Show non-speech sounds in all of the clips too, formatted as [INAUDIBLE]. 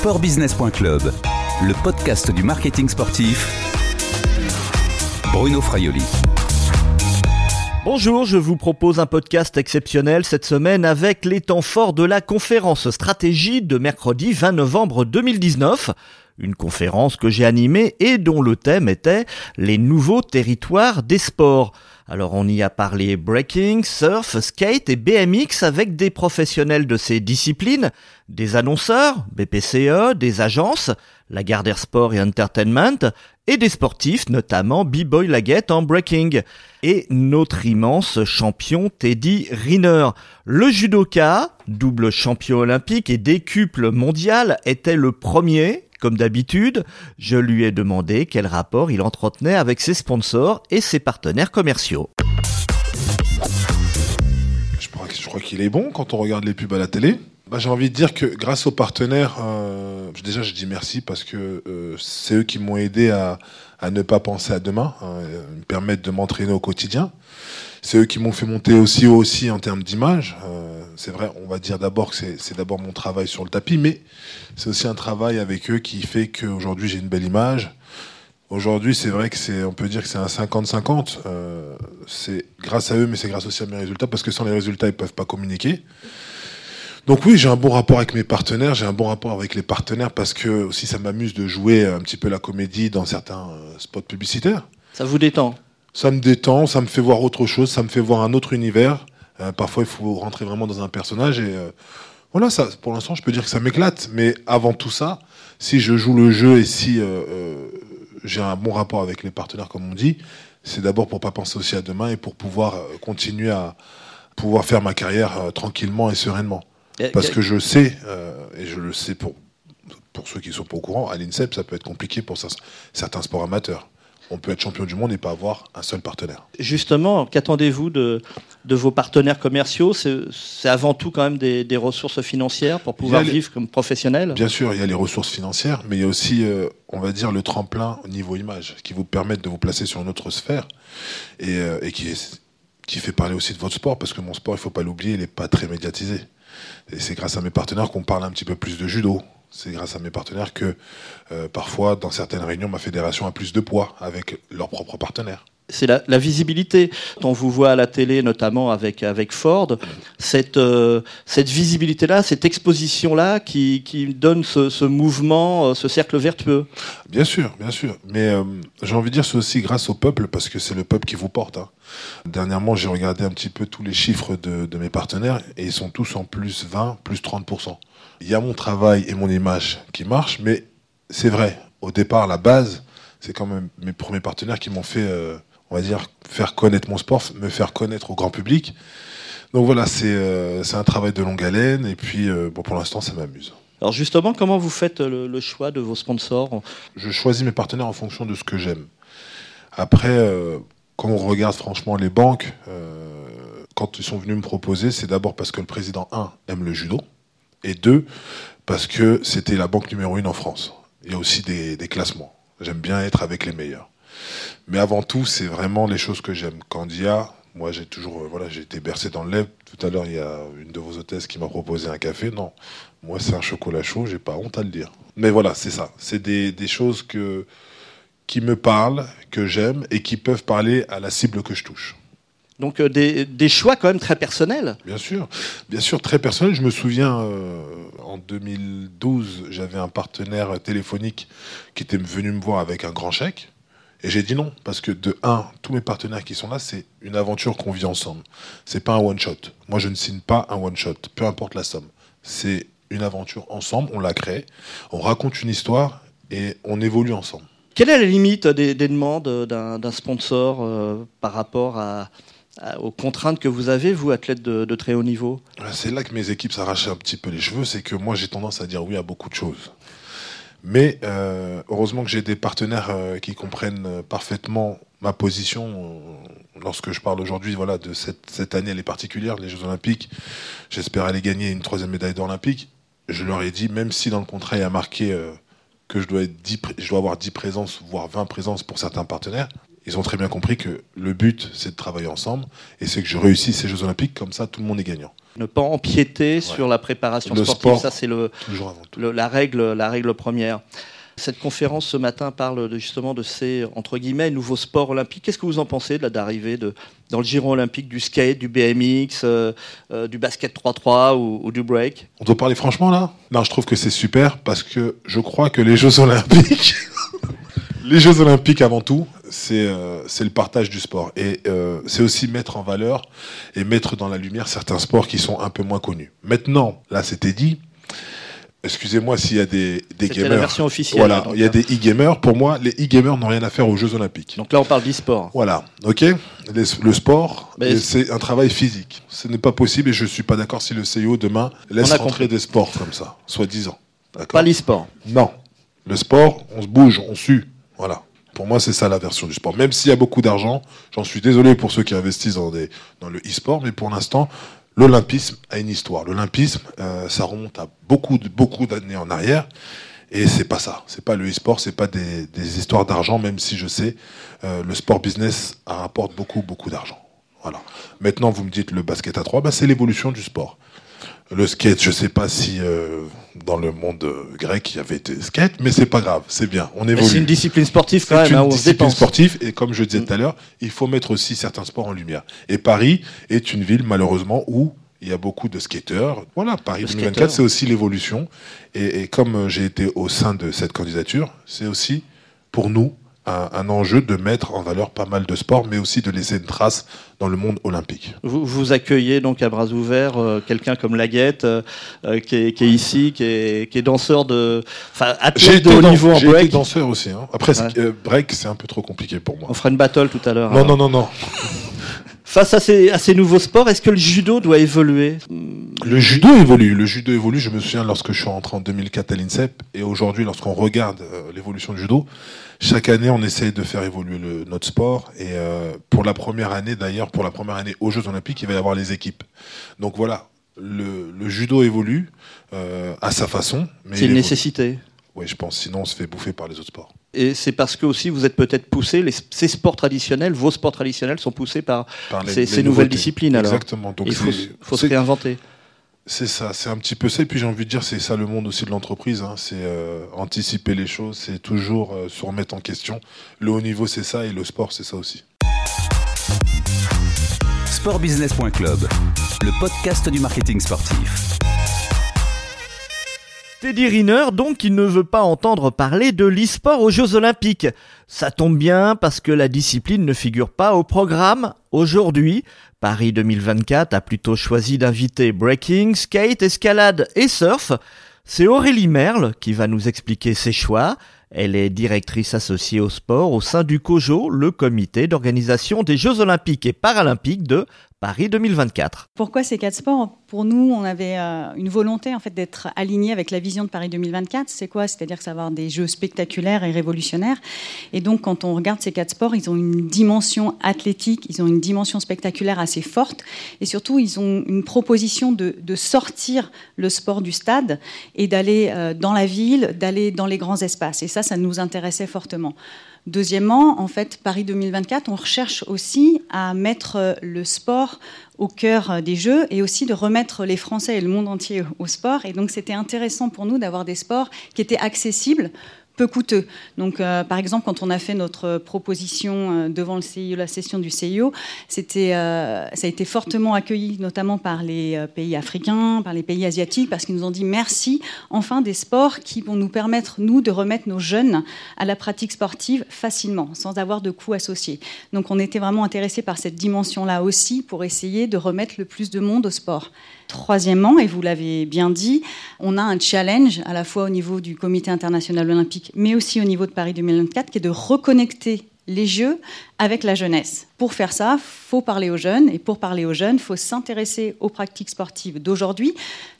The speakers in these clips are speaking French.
Sportbusiness.club, le podcast du marketing sportif. Bruno Fraioli. Bonjour, je vous propose un podcast exceptionnel cette semaine avec les temps forts de la conférence stratégie de mercredi 20 novembre 2019. Une conférence que j'ai animée et dont le thème était les nouveaux territoires des sports. Alors on y a parlé breaking, surf, skate et BMX avec des professionnels de ces disciplines, des annonceurs, BPCE, des agences, la Gardère Sport et Entertainment, et des sportifs, notamment B-Boy Laguette en breaking. Et notre immense champion Teddy Riner. Le judoka, double champion olympique et décuple mondial, était le premier comme d'habitude, je lui ai demandé quel rapport il entretenait avec ses sponsors et ses partenaires commerciaux. Je crois, qu'il est bon quand on regarde les pubs à la télé. Bah, j'ai envie de dire que grâce aux partenaires, euh, déjà je dis merci parce que euh, c'est eux qui m'ont aidé à, ne pas penser à demain, hein, me permettre de m'entraîner au quotidien. C'est eux qui m'ont fait monter aussi aussi en termes d'image. Euh, c'est vrai, on va dire d'abord que c'est d'abord mon travail sur le tapis, mais c'est aussi un travail avec eux qui fait qu'aujourd'hui j'ai une belle image. Aujourd'hui, c'est vrai que c'est, on peut dire que c'est un 50-50. Euh, c'est grâce à eux, mais c'est grâce aussi à mes résultats, parce que sans les résultats, ils peuvent pas communiquer. Donc oui, j'ai un bon rapport avec mes partenaires, j'ai un bon rapport avec les partenaires parce que aussi ça m'amuse de jouer un petit peu la comédie dans certains euh, spots publicitaires. Ça vous détend? Ça me détend, ça me fait voir autre chose, ça me fait voir un autre univers. Euh, parfois, il faut rentrer vraiment dans un personnage et euh, voilà, ça, pour l'instant, je peux dire que ça m'éclate. Mais avant tout ça, si je joue le jeu et si euh, j'ai un bon rapport avec les partenaires, comme on dit, c'est d'abord pour pas penser aussi à demain et pour pouvoir continuer à pouvoir faire ma carrière tranquillement et sereinement. Parce que je sais, et je le sais pour, pour ceux qui sont pas au courant, à l'INSEP, ça peut être compliqué pour certains sports amateurs on peut être champion du monde et pas avoir un seul partenaire. Justement, qu'attendez-vous de, de, vos partenaires commerciaux? C'est avant tout quand même des, ressources financières pour pouvoir vivre comme professionnel? Bien sûr, il y a les ressources financières, mais il y a aussi, euh, on va dire, le tremplin au niveau image qui vous permettent de vous placer sur une autre sphère et, euh, et qui, qui fait parler aussi de votre sport, parce que mon sport, il ne faut pas l'oublier, il n'est pas très médiatisé. Et c'est grâce à mes partenaires qu'on parle un petit peu plus de judo, c'est grâce à mes partenaires que euh, parfois, dans certaines réunions, ma fédération a plus de poids avec leurs propres partenaires. C'est la, visibilité. On vous voit à la télé, notamment avec, avec Ford, cette, euh, cette visibilité-là, cette exposition-là qui, qui, donne ce, mouvement, euh, ce cercle vertueux. Bien sûr, bien sûr. Mais j'ai envie de dire, c'est aussi grâce au peuple, parce que c'est le peuple qui vous porte. Hein. Dernièrement, j'ai regardé un petit peu tous les chiffres de, de mes partenaires et ils sont tous en plus 20, plus 30% il y a mon travail et mon image qui marchent, mais c'est vrai, au départ, la base, c'est quand même mes premiers partenaires qui m'ont fait, euh, on va dire, faire connaître mon sport, me faire connaître au grand public. Donc voilà, c'est euh, un travail de longue haleine, et puis euh, bon, pour l'instant, ça m'amuse. Alors justement, comment vous faites le, choix de vos sponsors? Je choisis mes partenaires en fonction de ce que j'aime. Après, quand on regarde franchement les banques, quand ils sont venus me proposer, c'est d'abord parce que le président 1 aime le judo et deux, parce que c'était la banque numéro une en France. Il y a aussi des, classements. J'aime bien être avec les meilleurs. Mais avant tout, c'est vraiment les choses que j'aime. Candia, moi j'ai toujours, euh, voilà, j'ai été bercé dans le lait. Tout à l'heure, il y a une de vos hôtesses qui m'a proposé un café. Non, moi c'est un chocolat chaud, j'ai pas honte à le dire. Mais voilà, c'est ça. C'est des, des choses que, qui me parlent, que j'aime et qui peuvent parler à la cible que je touche. Donc euh, des, choix quand même très personnels. Bien sûr, bien sûr, très personnels. Je me souviens, euh, en 2012, j'avais un partenaire téléphonique qui était venu me voir avec un grand chèque. Et j'ai dit non, parce que de un, tous mes partenaires qui sont là, c'est une aventure qu'on vit ensemble. C'est pas un one shot. Moi, je ne signe pas un one shot, peu importe la somme. C'est une aventure ensemble, on la crée, on raconte une histoire et on évolue ensemble. Quelle est la limite des, demandes d'un sponsor euh, par rapport à, aux contraintes que vous avez, vous, athlète de, très haut niveau? C'est là que mes équipes s'arrachaient un petit peu les cheveux, c'est que moi j'ai tendance à dire oui à beaucoup de choses. Mais euh, heureusement que j'ai des partenaires euh, qui comprennent parfaitement ma position. lorsque je parle aujourd'hui voilà, de cette, année, elle est particulière, les Jeux Olympiques, j'espère aller gagner une troisième médaille olympique. Je leur ai dit, même si dans le contrat il y a marqué que je dois, être je dois avoir 10 présences, voire 20 présences pour certains partenaires, Ils ont très bien compris que le but, c'est de travailler ensemble et c'est que je réussisse ces Jeux Olympiques. Comme ça, tout le monde est gagnant. Ne pas empiéter sur la préparation Le sportive, sport, ça c'est le, le- la, règle, la règle première. Cette conférence ce matin parle de, justement de ces entre guillemets nouveaux sports olympiques. Qu'est-ce que vous en pensez de la- d'arrivée de, dans le giron olympique du skate, du BMX, euh, euh, du basket 3-3 ou, ou du break? On doit parler franchement là? Non, je trouve que c'est super parce que je crois que les Jeux Olympiques, [LAUGHS] les Jeux Olympiques avant tout, c'est euh, c'est le partage du sport et euh, c'est aussi mettre en valeur et mettre dans la lumière certains sports qui sont un peu moins connus. Maintenant, là, c'était dit. Excusez-moi s'il y a des, des C'était la gamers. version officielle. Voilà, il y a euh, des e-gamers. Pour moi, les e-gamers n'ont rien à faire aux Jeux Olympiques. Donc là on parle d'e-sport. Voilà, ok. Les- le sport, c'est un travail physique. Ce n'est pas possible et je suis pas d'accord si le CIO demain laisse rentrer compris. des sports comme ça, soi-disant. Pas l'e-sport. Non. Le sport, on se bouge, on sue. Voilà. Pour moi, c'est ça la version du sport. Même s'il y a beaucoup d'argent, j'en suis désolé pour ceux qui investissent dans, des, le e-sport, mais pour l'instant, l'olympisme a une histoire. L'olympisme, euh, ça remonte à beaucoup, beaucoup d'années en arrière. Et c'est pas ça. C'est pas le e-sport, c'est pas des, des histoires d'argent, même si je sais, euh, le sport business rapporte beaucoup, beaucoup d'argent. Voilà. Maintenant, vous me dites le basket à 3, bah, c'est l'évolution du sport. Le skate, je sais pas si euh, dans le monde euh, grec il y avait été skate, mais c'est pas grave, c'est bien, on évolue. C'est une discipline sportive quand C'est même, hein, une se discipline sportive et comme je disais Mm. tout à l'heure, il faut mettre aussi certains sports en lumière. Et Paris est une ville malheureusement où il y a beaucoup de skateurs. Voilà, Paris De 2024, skateurs. c'est aussi l'évolution. Et, et comme euh, j'ai été au sein de cette candidature, c'est aussi pour nous un, un enjeu de mettre en valeur pas mal de sports, mais aussi de laisser une trace dans le monde olympique. Vous, vous accueillez donc à bras ouverts euh, quelqu'un comme Laguette, euh, euh, qui, est, qui est ici, qui est, qui est danseur de, enfin athlète de haut niveau en j'ai été break. danseur aussi. hein. Après, Ouais. euh, break, c'est un peu trop compliqué pour moi. On fera une battle tout à l'heure. Non, non, non, non. Face à ces, à ces nouveaux sports, est-ce que le judo doit évoluer? Le judo évolue. Le judo évolue. Je me souviens lorsque je suis rentré en 2004 à l'INSEP et aujourd'hui, lorsqu'on regarde l'évolution du judo, chaque année, on essaye de faire évoluer le- notre sport. Et euh, pour la première année, d'ailleurs, pour la première année aux Jeux Olympiques, il va y avoir les équipes. Donc voilà, le, le judo évolue euh, à sa façon. C'est une nécessité. Oui, je pense. Sinon, on se fait bouffer par les autres sports. Et c'est parce que aussi vous êtes peut-être poussé, les, ces sports traditionnels, vos sports traditionnels sont poussés par Par les- ces, les ces nouvelles disciplines alors. Exactement. Donc Il faut, se réinventer. C'est ça, c'est un petit peu ça. Et puis j'ai envie de dire, c'est ça le monde aussi de l'entreprise. hein. C'est euh, anticiper les choses, c'est toujours euh, se remettre en question. Le haut niveau, c'est ça, et le sport, c'est ça aussi. Sportbusiness.club, le podcast du marketing sportif. Teddy Riner, donc, qui ne veut pas entendre parler de l'e-sport aux Jeux Olympiques. Ça tombe bien parce que la discipline ne figure pas au programme. Aujourd'hui, Paris 2024 a plutôt choisi d'inviter breaking, skate, escalade et surf. C'est Aurélie Merle qui va nous expliquer ses choix. Elle est directrice associée au sport au sein du COJO, le comité d'organisation des Jeux Olympiques et Paralympiques de Paris 2024. Pourquoi ces quatre sports? Pour nous, on avait euh, une volonté en fait d'être aligné avec la vision de Paris 2024. C'est quoi? C'est-à-dire que des jeux spectaculaires et révolutionnaires. Et donc, quand on regarde ces quatre sports, ils ont une dimension athlétique, ils ont une dimension spectaculaire assez forte, et surtout, ils ont une proposition de, de sortir le sport du stade et d'aller euh, dans la ville, d'aller dans les grands espaces. Et ça, ça nous intéressait fortement. Deuxièmement, en fait, Paris 2024, on recherche aussi à mettre euh, le sport au cœur euh, des Jeux et aussi de remettre les Français et le monde entier au sport. Et donc, c'était intéressant pour nous d'avoir des sports qui étaient accessibles peu coûteux. Donc, euh, par exemple, quand on a fait notre proposition euh, devant le CIO, la session du CIO, c'était, euh, ça a été fortement accueilli, notamment par les pays africains, par les pays asiatiques, parce qu'ils nous ont dit merci, enfin des sports qui vont nous permettre, nous, de remettre nos jeunes à la pratique sportive facilement, sans avoir de coûts associés. Donc, on était vraiment intéressés par cette dimension-là aussi, pour essayer de remettre le plus de monde au sport. Troisièmement, et vous l'avez bien dit, on a un challenge à la fois au niveau du Comité international olympique, mais aussi au niveau de Paris 2024, qui est de reconnecter les Jeux avec la jeunesse. Pour faire ça, faut parler aux jeunes, et pour parler aux jeunes, faut s'intéresser aux pratiques sportives d'aujourd'hui.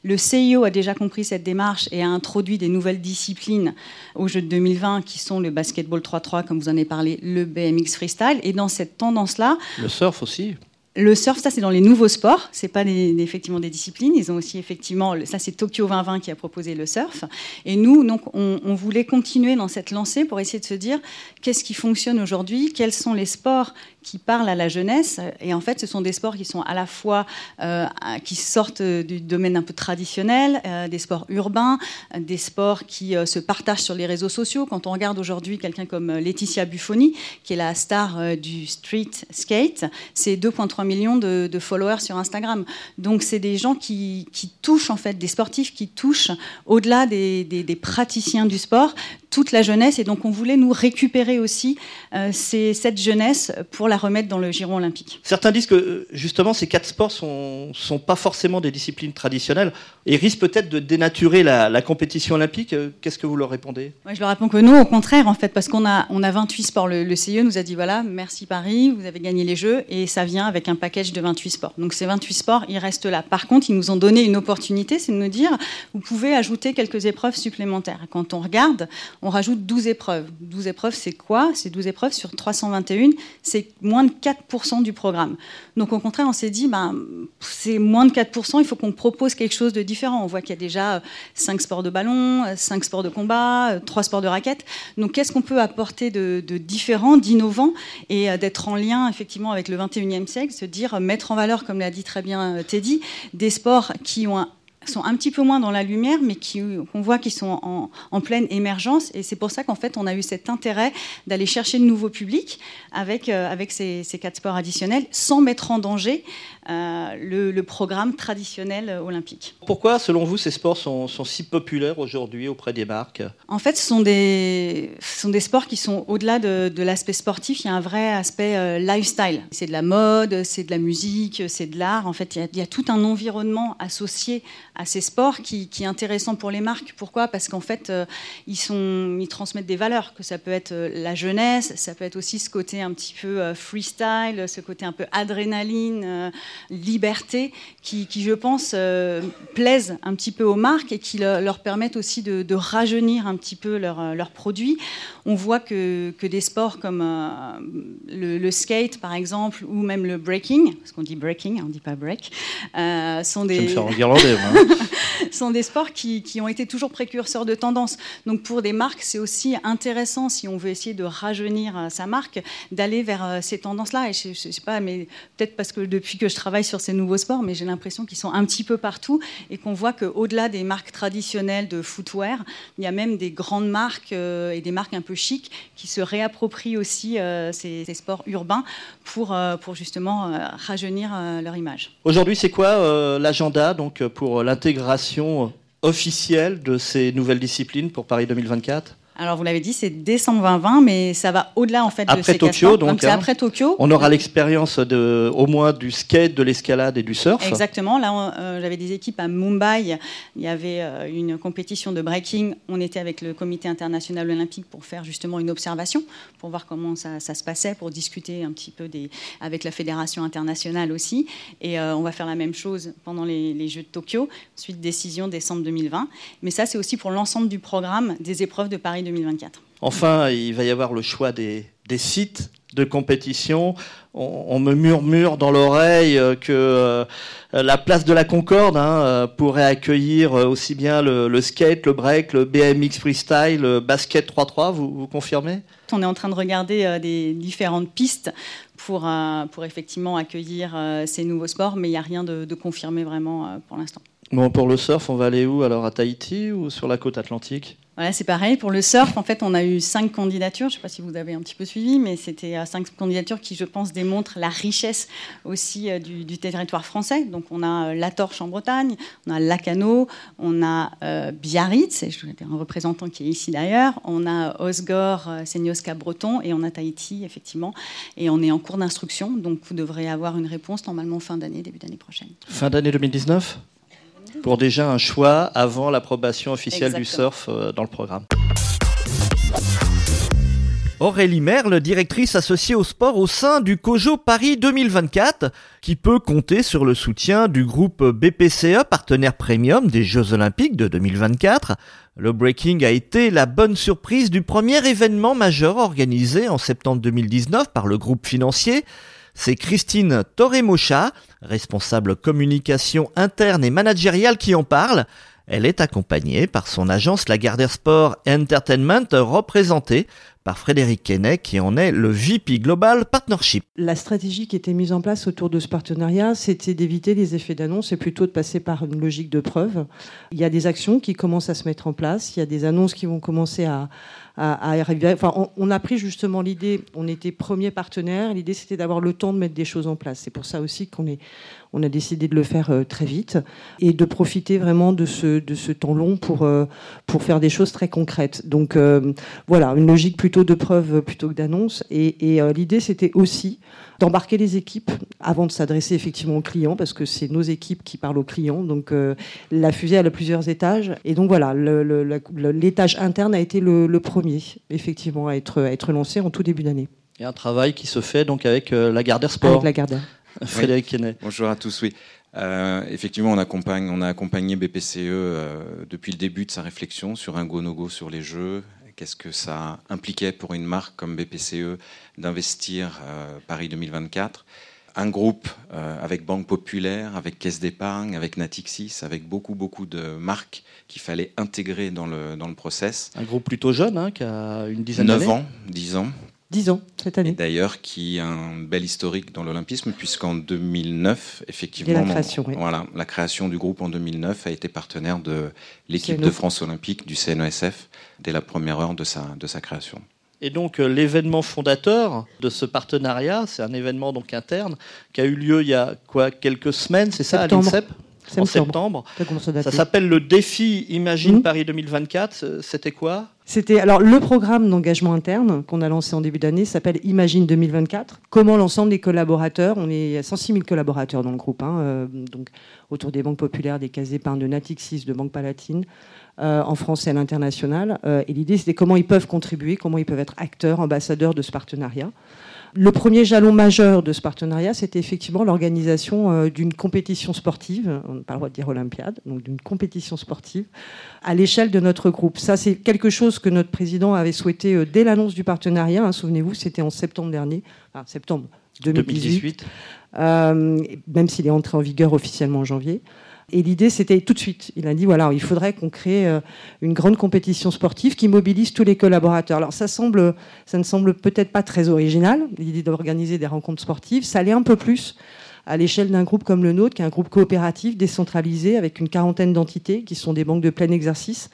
Le CIO a déjà compris cette démarche et a introduit des nouvelles disciplines aux Jeux de 2020, qui sont le basketball 3-3, comme vous en avez parlé, le BMX freestyle. Et dans cette tendance-là, Le surf aussi. Le surf, ça c'est dans les nouveaux sports, c'est pas effectivement des disciplines. Ils ont aussi effectivement, ça c'est Tokyo 2020 qui a proposé le surf. Et nous, donc, on, on voulait continuer dans cette lancée pour essayer de se dire qu'est-ce qui fonctionne aujourd'hui, quels sont les sports qui parlent à la jeunesse. Et en fait, ce sont des sports qui sont à la fois euh, qui sortent du domaine un peu traditionnel, euh, des sports urbains, des sports qui euh, se partagent sur les réseaux sociaux. Quand on regarde aujourd'hui quelqu'un comme Laetitia Buffoni, qui est la star du street skate, c'est 2,3 millions de, followers sur Instagram. Donc, c'est des gens qui, touchent en fait, des sportifs qui touchent au-delà des, des, praticiens du sport, toute la jeunesse. Et donc, on voulait nous récupérer aussi ces, cette jeunesse pour la remettre dans le giron olympique. Certains disent que euh, justement ces quatre sports sont, sont pas forcément des disciplines traditionnelles et risquent peut-être de dénaturer la, compétition olympique. Euh, qu'est-ce que vous leur répondez? Je leur réponds que non, au contraire en fait, parce qu'on a, on a 28 sports. Le, CIE nous a dit voilà, merci Paris, vous avez gagné les Jeux et ça vient avec un package de 28 sports. Donc ces 28 sports, ils restent là. Par contre, ils nous ont donné une opportunité, c'est de nous dire vous pouvez ajouter quelques épreuves supplémentaires. Quand on regarde, on rajoute 12 épreuves. 12 épreuves, c'est quoi? C'est 12 épreuves sur 321. C'est moins de 4% du programme. Donc au contraire, on s'est dit, ben, c'est moins de 4%, il faut qu'on propose quelque chose de différent. On voit qu'il y a déjà 5 euh, sports de ballon, 5 euh, sports de combat, 3 euh, sports de raquettes. Donc qu'est-ce qu'on peut apporter de, de différent, d'innovant et d'être en lien effectivement avec le 21e siècle, se dire mettre en valeur, comme l'a dit très bien Teddy, des sports qui ont un sont un petit peu moins dans la lumière, mais qu'on voit qu'ils sont en, pleine émergence. Et c'est pour ça qu'en fait, on a eu cet intérêt d'aller chercher de nouveaux publics avec, euh, avec ces, ces, quatre sports additionnels, sans mettre en danger euh, le, programme traditionnel olympique. Pourquoi, selon vous, ces sports sont, si populaires aujourd'hui auprès des marques? En fait, ce sont des, sont des sports qui sont au-delà de, l'aspect sportif. Il y a un vrai aspect euh, lifestyle. C'est de la mode, c'est de la musique, c'est de l'art. En fait, il y, a, tout un environnement associé à ces sports qui, est intéressant pour les marques. Pourquoi? Parce qu'en fait, euh, ils, sont, ils transmettent des valeurs. Que ça peut être la jeunesse, ça peut être aussi ce côté un petit peu freestyle, ce côté un peu adrénaline liberté qui, je pense, euh, plaisent un petit peu aux marques et qui leur permettent aussi de, rajeunir un petit peu leurs leur produits. On voit que, des sports comme euh, le, skate, par exemple, ou même le breaking, parce qu'on dit breaking, on ne dit pas break, euh, sont, des... [LAUGHS] sont des sports qui, qui, ont été toujours précurseurs de tendance. Donc pour des marques, c'est aussi intéressant, si on veut essayer de rajeunir sa marque, d'aller vers ces tendances-là. Et je ne sais pas, mais peut-être parce que depuis que je travaille sur ces nouveaux sports, mais j'ai l'impression qu'ils sont un petit peu partout et qu'on voit qu'au-delà des marques traditionnelles de footwear, il y a même des grandes marques euh, et des marques un peu chics qui se réapproprient aussi euh, ces, sports urbains pour, euh, pour justement rajeunir leur image. Aujourd'hui, c'est quoi l'agenda pour l'intégration officielle de ces nouvelles disciplines pour Paris 2024 alors vous l'avez dit, c'est décembre 2020, mais ça va au-delà en fait après de ces Tokyo. Donc, hein, après Tokyo. On aura l'expérience de, au moins du skate, de l'escalade et du surf. Exactement. Là, euh, j'avais des équipes à Mumbai. Il y avait euh, une compétition de breaking. On était avec le Comité international olympique pour faire justement une observation, pour voir comment ça, se passait, pour discuter un petit peu des, avec la fédération internationale aussi. Et euh, on va faire la même chose pendant les, les Jeux de Tokyo. Ensuite, décision décembre 2020. Mais ça, c'est aussi pour l'ensemble du programme des épreuves de Paris 2024. Enfin, il va y avoir le choix des, sites de compétition. On, me murmure dans l'oreille euh, que euh, la place de la Concorde hein, euh, pourrait accueillir aussi bien le, skate, le break, le BMX freestyle, le basket 3-3. Vous, vous, confirmez? On est en train de regarder des différentes pistes pour, pour effectivement accueillir ces nouveaux sports, mais il n'y a rien de, de confirmé vraiment pour l'instant. Bon, pour le surf, on va aller où Alors à Tahiti ou sur la côte atlantique? C'est pareil. Pour le surf, en fait, on a eu cinq candidatures. Je ne sais pas si vous avez un petit peu suivi, mais c'était euh, cinq candidatures qui, je pense, démontrent la richesse aussi euh, du, territoire français. Donc, on a euh, La Torche en Bretagne, on a Lacano, on a Biarritz, un représentant qui est ici d'ailleurs, on a Osgore, Senioska breton, et on a Tahiti, effectivement. Et on est en cours d'instruction, donc vous devrez avoir une réponse normalement fin d'année, début d'année prochaine. Fin d'année 2019 pour déjà un choix avant l'approbation officielle du surf euh, dans le programme. Aurélie Merle, directrice associée au sport au sein du COJO Paris 2024, qui peut compter sur le soutien du groupe BPCE, partenaire premium des Jeux Olympiques de 2024. Le breaking a été la bonne surprise du premier événement majeur organisé en septembre 2019 par le groupe financier. C'est Christine Torremocha, responsable communication interne et managériale qui en parle. Elle est accompagnée par son agence Lagardère Sport Entertainment représentée par Frédéric Kennec qui en est le VP Global Partnership. La stratégie qui était mise en place autour de ce partenariat, c'était d'éviter les effets d'annonce et plutôt de passer par une logique de preuve. Il y a des actions qui commencent à se mettre en place, il y a des annonces qui vont commencer à, Enfin, on, a pris justement l'idée, on était premier partenaire, l'idée c'était d'avoir le temps de mettre des choses en place. C'est pour ça aussi qu'on est, on a décidé de le faire euh, très vite et de profiter vraiment de ce, de ce temps long pour, euh, pour faire des choses très concrètes. Donc euh, voilà, une logique plutôt de preuve plutôt que d'annonce. Et, et l'idée c'était aussi d'embarquer les équipes avant de s'adresser effectivement aux clients, parce que c'est nos équipes qui parlent aux clients. Donc euh, la fusée elle a plusieurs étages. Et donc voilà, l'étage interne a été le, premier, effectivement, à être, à être lancé en tout début d'année. Et un travail qui se fait donc avec euh, la Gardère Sport. Avec la Gardère. Frédéric Kenney. Bonjour à tous, oui. Euh, effectivement, on, accompagne, on a accompagné BPCE depuis le début de sa réflexion sur un go-no-go sur les jeux, Qu'est-ce que ça impliquait pour une marque comme BPCE d'investir euh, Paris 2024 un groupe euh, avec Banque Populaire, avec Caisse d'épargne, avec Natixis, avec beaucoup, beaucoup de marques qu'il fallait intégrer dans le, dans le process. Un groupe plutôt jeune, hein, qui a une dizaine d'années 9 ans, 10 ans. 10 ans cette année. D'ailleurs, qui a un bel historique dans l'olympisme, puisqu'en 2009, effectivement, la création, voilà, la création du groupe en 2009 a été partenaire de l'équipe de France olympique du CNESF dès la première heure de sa, de sa création. Et donc euh, l'événement fondateur de ce partenariat, c'est un événement donc interne qui a eu lieu il y a quoi quelques semaines, c'est ça à l'INSEP en septembre. Ça s'appelle le défi Imagine mmh. Paris 2024. C'était quoi? C'était alors le programme d'engagement interne qu'on a lancé en début d'année s'appelle Imagine 2024. Comment l'ensemble des collaborateurs, on est 106 000 collaborateurs dans le groupe, hein, euh, donc autour des banques populaires, des cases de Natixis, de Banque Palatine, euh, en France et à l'international. Euh, et l'idée, c'était comment ils peuvent contribuer, comment ils peuvent être acteurs, ambassadeurs de ce partenariat. Le premier jalon majeur de ce partenariat, c'était effectivement l'organisation euh, d'une compétition sportive, on n'a pas le droit de dire olympiade, donc d'une compétition sportive à l'échelle de notre groupe. Ça, c'est quelque chose que notre président avait souhaité dès l'annonce du partenariat. Hein, souvenez-vous, c'était en septembre dernier, enfin septembre 2018, 2018. même s'il est entré en vigueur officiellement en janvier. Et l'idée, c'était tout de suite. Il a dit voilà, il faudrait qu'on crée euh, une grande compétition sportive qui mobilise tous les collaborateurs. Alors ça ça ne semble peut-être pas très original, l'idée d'organiser des rencontres sportives. Ça allait un peu plus à l'échelle d'un groupe comme le nôtre, qui est un groupe coopératif décentralisé avec une quarantaine d'entités qui sont des banques de plein exercice.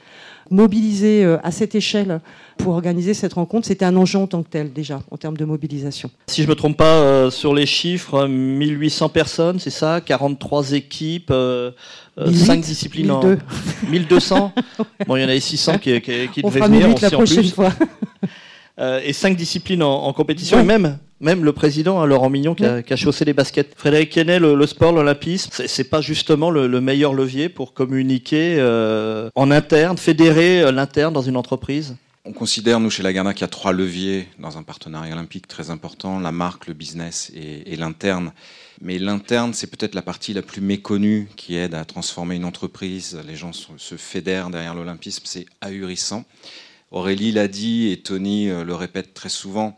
Mobiliser euh, à cette échelle pour organiser cette rencontre, c'était un enjeu en tant que tel déjà, en termes de mobilisation. Si je ne me trompe pas, euh, sur les chiffres, 1800 personnes, c'est ça? 43 équipes, 5 euh, disciplines 1200 [LAUGHS] Bon, il y en avait 600 qui, qui, qui devaient venir aussi la prochaine plus. Fois. [LAUGHS] et 5 disciplines en, compétition, et même même le président, hein, Laurent Mignon, qui a, chaussé les baskets. Frédéric Quesnay, le, sport, l'olympisme, c'est pas justement le, meilleur levier pour communiquer euh, en interne, fédérer euh, l'interne dans une entreprise? On considère, nous, chez Lagardère, qu'il y a trois leviers dans un partenariat olympique très important, la marque, le business et, l'interne. Mais l'interne, c'est peut-être la partie la plus méconnue qui aide à transformer une entreprise. Les gens se fédèrent derrière l'olympisme, c'est ahurissant. Aurélie l'a dit et Tony euh, le répète très souvent.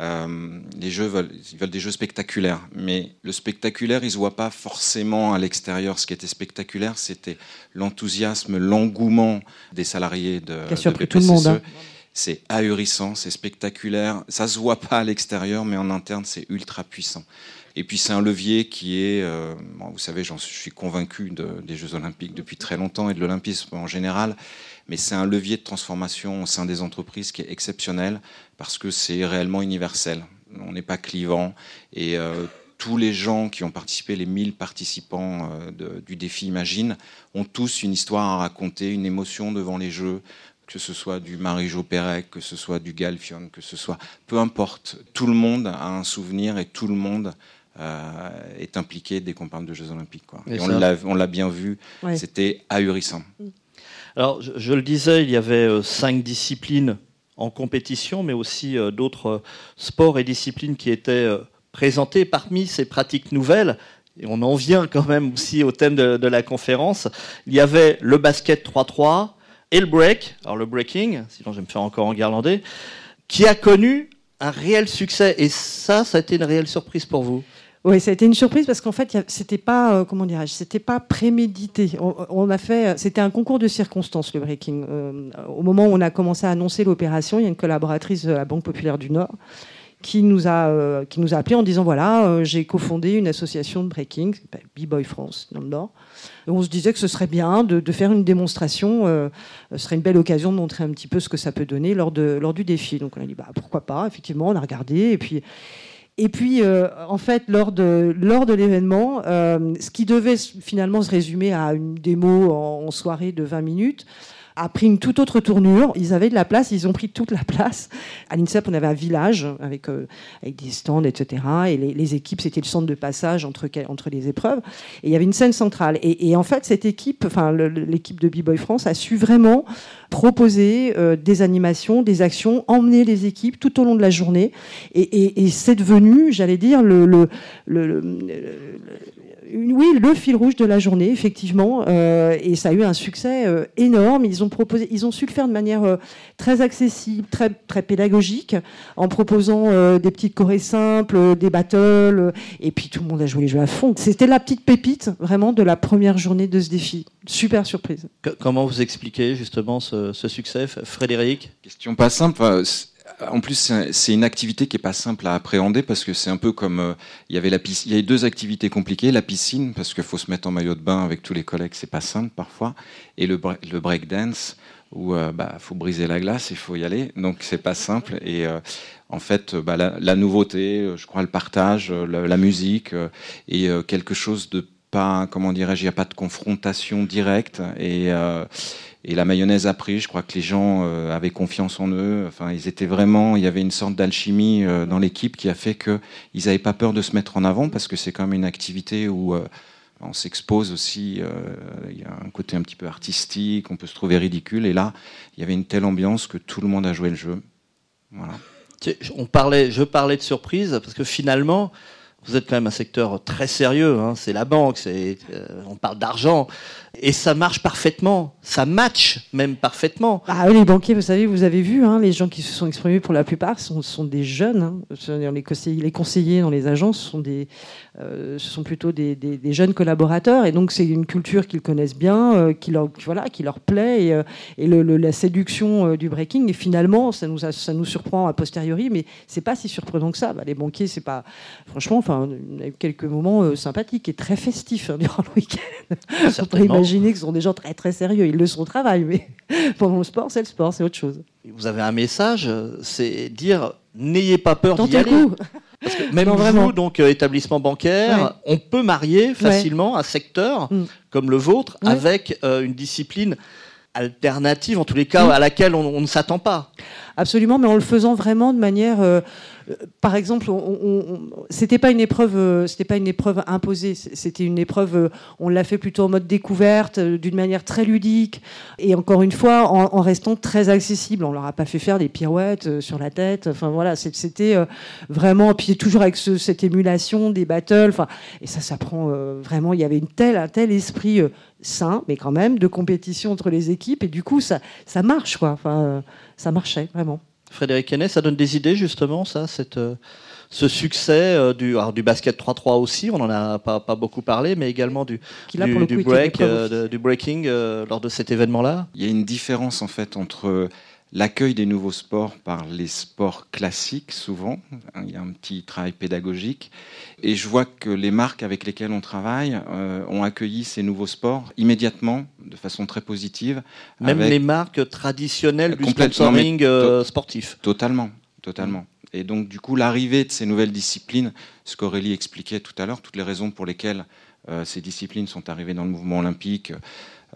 Euh, les jeux veulent, ils veulent des jeux spectaculaires, mais le spectaculaire, ils ne se voit pas forcément à l'extérieur. Ce qui était spectaculaire, c'était l'enthousiasme, l'engouement des salariés de, de tout le monde. Hein. C'est ahurissant, c'est spectaculaire. Ça se voit pas à l'extérieur, mais en interne, c'est ultra puissant. Et puis c'est un levier qui est, euh, vous savez, j'en suis convaincu des Jeux Olympiques depuis très longtemps et de l'Olympisme en général mais c'est un levier de transformation au sein des entreprises qui est exceptionnel parce que c'est réellement universel. On n'est pas clivant et euh, tous les gens qui ont participé, les 1000 participants euh, du défi Imagine, ont tous une histoire à raconter, une émotion devant les jeux, que ce soit du Marie-Jo Pérec, que ce soit du Galfion, que ce soit... Peu importe, tout le monde a un souvenir et tout le monde euh, est impliqué dès qu'on parle de Jeux Olympiques. Quoi. Et, on l'a bien vu, c'était ahurissant. Mm. Alors, je, le disais, il y avait euh, cinq disciplines en compétition, mais aussi euh, d'autres euh, sports et disciplines qui étaient présentées parmi ces pratiques nouvelles. Et on en vient quand même aussi au thème de, la conférence. Il y avait le basket 3-3 et le break, alors le breaking, sinon je vais me faire encore en garlandais, qui a connu un réel succès. Et ça, ça a été une réelle surprise pour vous? Oui, ça a été une surprise parce qu'en fait, c'était pas, euh, comment dirais-je, c'était pas prémédité. On, a fait, c'était un concours de circonstances le breaking. Euh, au moment où on a commencé à annoncer l'opération, il y a une collaboratrice de la Banque populaire du Nord qui nous a euh, qui nous a appelé en disant voilà, j'ai cofondé une association de breaking, B-Boy France dans le Nord. On se disait que ce serait bien de, faire une démonstration, ce serait une belle occasion de montrer un petit peu ce que ça peut donner lors de lors du défi. Donc on a dit bah pourquoi pas. Effectivement, on a regardé et puis et puis, euh, en fait, lors de, lors de l'événement, euh, ce qui devait finalement se résumer à une démo en, en soirée de 20 minutes, a pris une toute autre tournure. Ils avaient de la place, ils ont pris toute la place. À l'INSEP, on avait un village avec, euh, avec des stands, etc. Et les, équipes, c'était le centre de passage entre, entre les épreuves. Et il y avait une scène centrale. Et, en fait, cette équipe, enfin l'équipe de B-Boy France, a su vraiment proposer euh, des animations, des actions, emmener les équipes tout au long de la journée. Et, et, c'est devenu, j'allais dire, le, le, le oui, le fil rouge de la journée, effectivement, euh, et ça a eu un succès euh, énorme. Ils ont proposé, ils ont su le faire de manière euh, très accessible, très très pédagogique, en proposant des petites chorés simples, des battles, et puis tout le monde a joué les jeux à fond. C'était la petite pépite vraiment de la première journée de ce défi. Super surprise. comment vous expliquez justement ce, ce succès, Frédéric? Question pas simple en plus, c'est une activité qui est pas simple à appréhender parce que c'est un peu comme euh, il y avait la piscine. Il y a deux activités compliquées la piscine parce qu'il faut se mettre en maillot de bain avec tous les collègues, c'est pas simple parfois, et le, le break dance où il euh, bah, faut briser la glace, il faut y aller, donc c'est pas simple. Et euh, en fait, bah, la, nouveauté, je crois, le partage, la, musique et quelque chose de pas, comment dirais-je, il n'y a pas de confrontation directe et la mayonnaise a pris. Je crois que les gens euh, avaient confiance en eux. Enfin, ils étaient vraiment. Il y avait une sorte d'alchimie euh, dans l'équipe qui a fait qu'ils n'avaient pas peur de se mettre en avant parce que c'est quand même une activité où euh, on s'expose aussi. il y a un côté un petit peu artistique. On peut se trouver ridicule. Et là, il y avait une telle ambiance que tout le monde a joué le jeu. Voilà. On parlait, je parlais de surprise parce que finalement, vous êtes quand même un secteur très sérieux. Hein. c'est la banque. On parle d'argent. Et ça marche parfaitement, ça match même parfaitement. Ah, les banquiers, vous savez, vous avez vu, hein, les gens qui se sont exprimés pour la plupart sont, sont des jeunes. Hein. Les, conseillers, les, conseillers, dans les agences sont des, euh, ce sont plutôt des, des, des, jeunes collaborateurs. Et donc, c'est une culture qu'ils connaissent bien, euh, qui, leur, voilà, qui leur plaît. Et, euh, et le, la séduction du breaking, et finalement, ça nous, ça nous surprend a posteriori, mais c'est pas si surprenant que ça. Bah, les banquiers, c'est pas. Franchement, enfin, on a eu quelques moments sympathiques et très festifs hein, durant le week-end imaginer que ce sont des gens très très sérieux. Ils le sont au travail, mais [LAUGHS] pendant le sport, c'est le sport, c'est autre chose. Vous avez un message, c'est dire n'ayez pas peur d'y aller. Parce que même [LAUGHS] vous, donc euh, établissement bancaire, on peut marier facilement un secteur mm. comme le vôtre avec euh, une discipline alternative, en tous les cas, mm. à laquelle on, ne s'attend pas. Absolument, mais en le faisant vraiment de manière euh, par exemple, c'était pas une épreuve, euh, c'était pas une épreuve imposée. C'était une épreuve, euh, on l'a fait plutôt en mode découverte, euh, d'une manière très ludique, et encore une fois, en, restant très accessible. On leur a pas fait faire des pirouettes sur la tête. Enfin voilà, c'était vraiment, puis toujours avec cette émulation des battles. Enfin, et ça, ça prend vraiment. Il y avait un tel esprit sain, mais quand même de compétition entre les équipes, et du coup, ça, ça marche quoi. Enfin, ça marchait vraiment. Frédéric Hennet, ça donne des idées justement, ça, cette, euh, ce succès euh, du, du basket 3-3 aussi, on n'en a pas, pas, beaucoup parlé, mais également du, du, break, euh, du breaking lors de cet événement-là. Il y a une différence en fait entre l'accueil des nouveaux sports par les sports classiques, souvent. Il y a un petit travail pédagogique. Et je vois que les marques avec lesquelles on travaille euh, ont accueilli ces nouveaux sports immédiatement, de façon très positive. Même les marques traditionnelles du sponsoring euh, sportif. Totalement, totalement. Et donc, du coup, l'arrivée de ces nouvelles disciplines, ce qu'Aurélie expliquait tout à l'heure, toutes les raisons pour lesquelles euh, ces disciplines sont arrivées dans le mouvement olympique,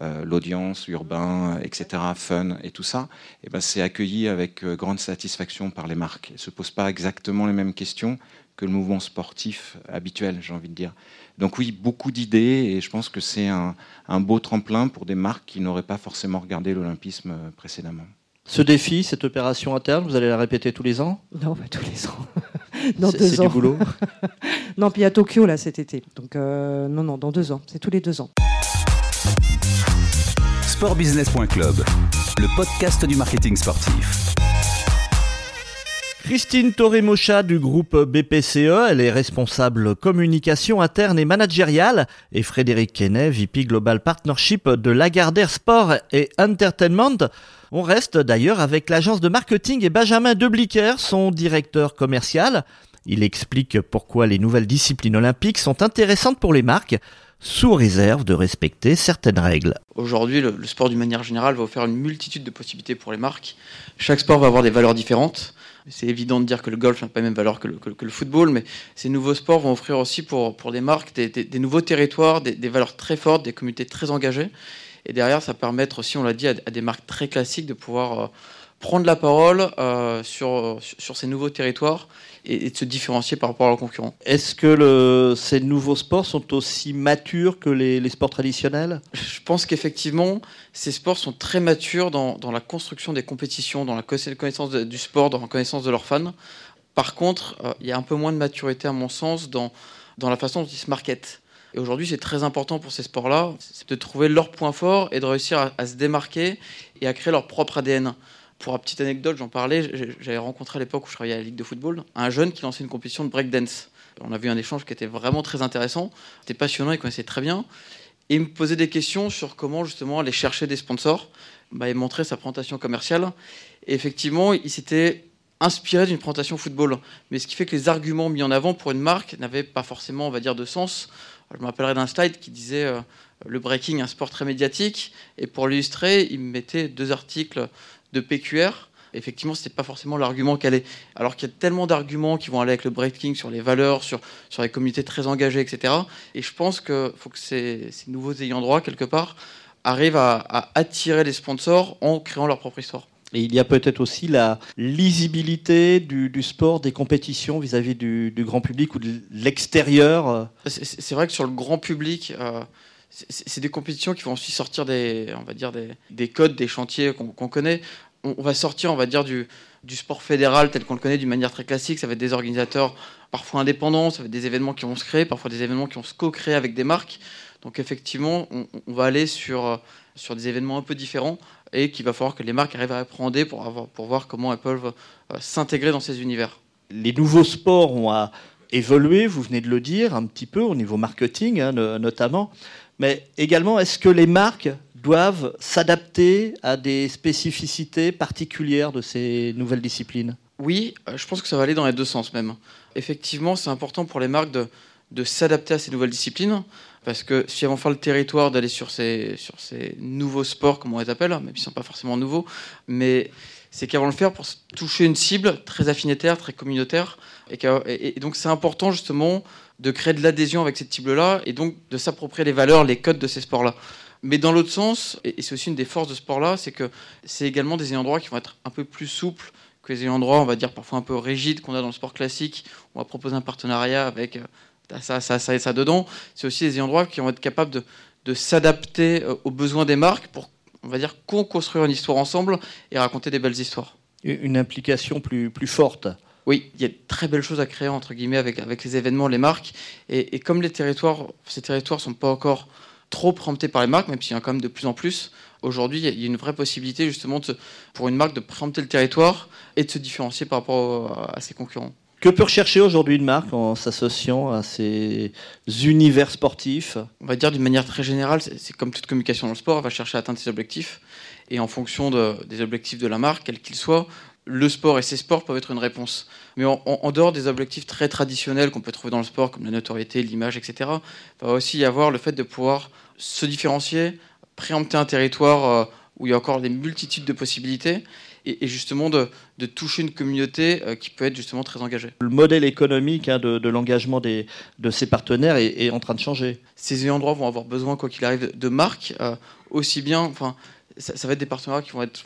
euh, l'audience, urbain, etc., fun et tout ça, et eh ben, c'est accueilli avec euh, grande satisfaction par les marques. Elles ne se posent pas exactement les mêmes questions que le mouvement sportif habituel, j'ai envie de dire. Donc oui, beaucoup d'idées et je pense que c'est un, beau tremplin pour des marques qui n'auraient pas forcément regardé l'olympisme euh, précédemment. Ce défi, cette opération interne, vous allez la répéter tous les ans? Non, pas tous les ans. [LAUGHS] dans deux ans. du boulot? [LAUGHS] Non, puis à Tokyo, là, cet été. Donc, non, non, dans deux ans. C'est tous les deux ans sportbusiness.club, le podcast du marketing sportif. Christine Torremocha du groupe BPCE, elle est responsable communication interne et managériale, et Frédéric Quesnet, VP Global Partnership de Lagardère Sport et Entertainment. On reste d'ailleurs avec l'agence de marketing et Benjamin Debliquer, son directeur commercial. Il explique pourquoi les nouvelles disciplines olympiques sont intéressantes pour les marques sous réserve de respecter certaines règles. Aujourd'hui, le, sport d'une manière générale va offrir une multitude de possibilités pour les marques. Chaque sport va avoir des valeurs différentes. C'est évident de dire que le golf n'a pas les mêmes valeurs que le, football, mais ces nouveaux sports vont offrir aussi pour, pour les marques des, nouveaux territoires, des, valeurs très fortes, des communautés très engagées. Et derrière, ça permet aussi, on l'a dit, à, des marques très classiques de pouvoir euh, prendre la parole euh, sur, sur ces nouveaux territoires et, de se différencier par rapport à leurs concurrents. Est-ce que le, ces nouveaux sports sont aussi matures que les, sports traditionnels? Je pense qu'effectivement, ces sports sont très matures dans, dans, la construction des compétitions, dans la connaissance du sport, dans la connaissance de leurs fans. Par contre, euh, il y a un peu moins de maturité, à mon sens, dans, dans la façon dont ils se marketent. Et aujourd'hui, c'est très important pour ces sports-là, de trouver leur point fort et de réussir à, à se démarquer et à créer leur propre ADN. Pour une petite anecdote, j'en parlais, j'avais rencontré à l'époque où je travaillais à la Ligue de football un jeune qui lançait une compétition de breakdance. On a vu un échange qui était vraiment très intéressant, c'était passionnant, il connaissait très bien. Et il me posait des questions sur comment justement aller chercher des sponsors. Bah, il montrait sa présentation commerciale. Et effectivement, il s'était inspiré d'une présentation football. Mais ce qui fait que les arguments mis en avant pour une marque n'avaient pas forcément, on va dire, de sens. Je me rappellerai d'un slide qui disait euh, le breaking, un sport très médiatique. Et pour l'illustrer, il me mettait deux articles de PQR, effectivement, ce n'est pas forcément l'argument qu'elle est. Alors qu'il y a tellement d'arguments qui vont aller avec le breaking sur les valeurs, sur, sur les communautés très engagées, etc. Et je pense qu'il faut que ces, nouveaux ayants droit, quelque part, arrivent à, attirer les sponsors en créant leur propre histoire. Et il y a peut-être aussi la lisibilité du, sport, des compétitions vis-à-vis du, grand public ou de l'extérieur. C'est vrai que sur le grand public, euh, c'est des compétitions qui vont aussi sortir des, on va dire des, codes, des chantiers qu'on connaît. On, va sortir, on va dire, du, sport fédéral tel qu'on le connaît d'une manière très classique. Ça va être des organisateurs parfois indépendants, ça va être des événements qui vont se créer, parfois des événements qui vont se co-créer avec des marques. Donc effectivement, on, va aller sur, des événements un peu différents et qu'il va falloir que les marques arrivent à appréhender pour, pour voir comment elles peuvent euh, s'intégrer dans ces univers. Les nouveaux sports ont évolué, vous venez de le dire, un petit peu au niveau marketing hein, notamment. Mais également, est-ce que les marques doivent s'adapter à des spécificités particulières de ces nouvelles disciplines? Oui, euh, je pense que ça va aller dans les deux sens même. Effectivement, c'est important pour les marques de, s'adapter à ces nouvelles disciplines, parce que si elles vont faire le territoire d'aller sur ces, sur ces nouveaux sports, comme on les appelle, même s'ils ne sont pas forcément nouveaux, mais c'est qu'elles vont le faire pour toucher une cible très affinitaire, très communautaire. Et, donc c'est important justement de créer de l'adhésion avec cette cible-là et donc de s'approprier les valeurs, les codes de ces sports-là. Mais dans l'autre sens, et c'est aussi une des forces de ce sport-là, c'est que c'est également des ayants qui vont être un peu plus souples que les ayants on va dire parfois un peu rigides qu'on a dans le sport classique. On va proposer un partenariat avec euh, ça, ça, ça et ça dedans. C'est aussi des ayants qui vont être capables de, s'adapter euh, aux besoins des marques pour on va dire, co-construire une histoire ensemble et raconter des belles histoires. Une implication plus forte. Oui, il y a de très belles choses à créer entre guillemets avec, avec les événements, les marques. Et, comme les territoires, ces territoires ne sont pas encore trop préemptés par les marques, même s'il y en a quand même de plus en plus, aujourd'hui il y a une vraie possibilité justement pour une marque de préempter le territoire et de se différencier par rapport à ses concurrents. Que peut rechercher aujourd'hui une marque en s'associant à ces univers sportifs? On va dire d'une manière très générale, c'est comme toute communication dans le sport, elle va chercher à atteindre ses objectifs. Et en fonction des objectifs de la marque, quels qu'ils soient, le sport et ses sports peuvent être une réponse. Mais en, dehors des objectifs très traditionnels qu'on peut trouver dans le sport, comme la notoriété, l'image, etc., il va aussi y avoir le fait de pouvoir se différencier, préempter un territoire euh, où il y a encore des multitudes de possibilités et, justement de, toucher une communauté euh, qui peut être justement très engagée. Le modèle économique hein, de, l'engagement de ces partenaires est, en train de changer. Ces endroits vont avoir besoin, quoi qu'il arrive, de marques, euh, aussi bien, enfin, ça, va être des partenariats qui vont être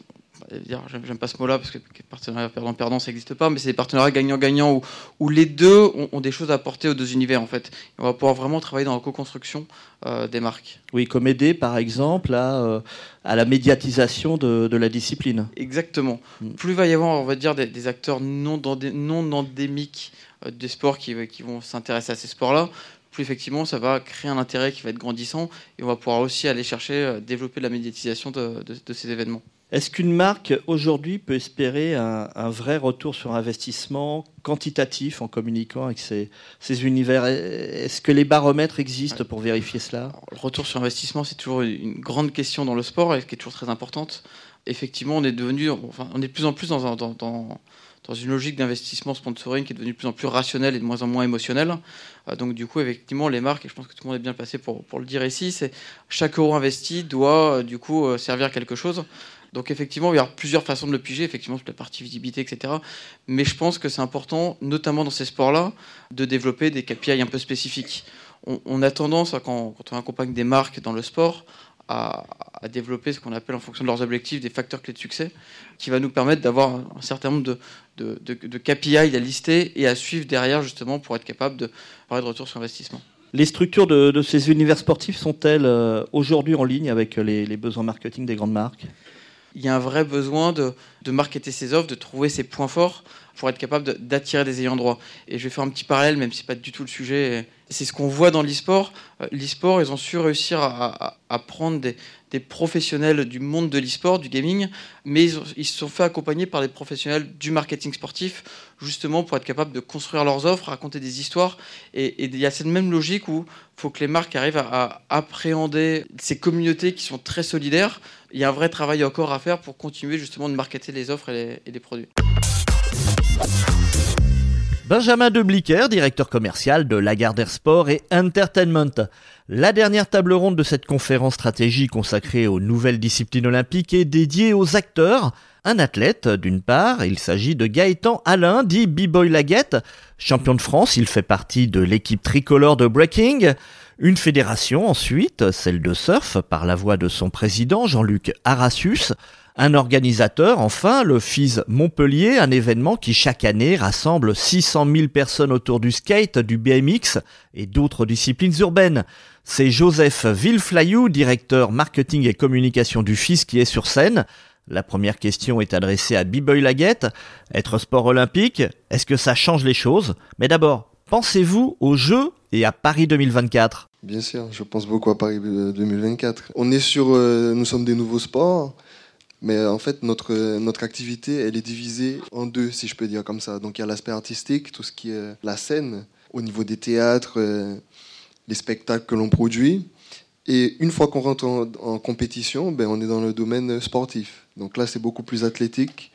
j'aime pas ce mot-là parce que partenariat perdant-perdant ça n'existe pas, mais c'est des partenariats gagnant-gagnant où, où, les deux ont, des choses à apporter aux deux univers en fait. on va pouvoir vraiment travailler dans la co-construction euh, des marques. Oui, comme aider par exemple à, euh, à la médiatisation de, de, la discipline. Exactement. Mm. Plus il va y avoir, on va dire, des, acteurs non, non endémiques euh, des sports qui, qui vont s'intéresser à ces sports-là, plus effectivement ça va créer un intérêt qui va être grandissant et on va pouvoir aussi aller chercher, développer la médiatisation de, de ces événements. Est-ce qu'une marque aujourd'hui peut espérer un, vrai retour sur investissement quantitatif en communiquant avec ces, univers? Est-ce que les baromètres existent pour vérifier cela? Le retour sur investissement, c'est toujours une grande question dans le sport et qui est toujours très importante. Effectivement, on est devenu, enfin, on est de plus en plus dans, une logique d'investissement sponsoring qui est devenue de plus en plus rationnelle et de moins en moins émotionnelle. Euh, donc du coup, effectivement, les marques, et je pense que tout le monde est bien placé pour, le dire ici, c'est chaque euro investi doit euh, du coup euh, servir quelque chose. Donc effectivement, il y a plusieurs façons de le piger, effectivement, sur la partie visibilité, etc. Mais je pense que c'est important, notamment dans ces sports-là, de développer des KPI un peu spécifiques. On, a tendance, quand, quand on accompagne des marques dans le sport, à, développer ce qu'on appelle en fonction de leurs objectifs des facteurs clés de succès, qui va nous permettre d'avoir un certain nombre de, KPI à lister et à suivre derrière justement pour être capable de parler de retour sur investissement. Les structures de, ces univers sportifs sont-elles euh, aujourd'hui en ligne avec les besoins marketing des grandes marques? Il y a un vrai besoin de, de marketer ses offres, de trouver ses points forts pour être capable d'attirer des ayants droit. Et je vais faire un petit parallèle, même si ce n'est pas du tout le sujet. C'est ce qu'on voit dans l'e-sport. Euh, l'e-sport, ils ont su réussir à, prendre des, professionnels du monde de l'e-sport, du gaming, mais ils, se sont fait accompagner par des professionnels du marketing sportif, justement pour être capable de construire leurs offres, raconter des histoires. Et, il y a cette même logique où il faut que les marques arrivent à, appréhender ces communautés qui sont très solidaires. Il y a un vrai travail encore à faire pour continuer justement de marketer les offres et les produits. Benjamin Debliquer, directeur commercial de Lagardère Sport et Entertainment. La dernière table ronde de cette conférence stratégie consacrée aux nouvelles disciplines olympiques est dédiée aux acteurs. Un athlète, d'une part, il s'agit de Gaëtan Alain, dit B-Boy Laguette. Champion de France, il fait partie de l'équipe tricolore de breaking. Une fédération ensuite, celle de surf, par la voix de son président Jean-Luc Arassus. Un organisateur, enfin, le FIS Montpellier, un événement qui chaque année rassemble 600 000 personnes autour du skate, du BMX et d'autres disciplines urbaines. C'est Joseph Villeflayou, directeur marketing et communication du FIS, qui est sur scène. La première question est adressée à B-Boy Laguette. Être sport olympique, est-ce que ça change les choses? Mais d'abord, pensez-vous aux Jeux et à Paris 2024 Bien sûr, je pense beaucoup à Paris 2024. On est sur, euh, nous sommes des nouveaux sports. Mais en fait, notre, notre activité, elle est divisée en deux, si je peux dire comme ça. Donc il y a l'aspect artistique, tout ce qui est la scène, au niveau des théâtres, euh, les spectacles que l'on produit. Et une fois qu'on rentre en, compétition, ben, on est dans le domaine sportif. Donc là, c'est beaucoup plus athlétique.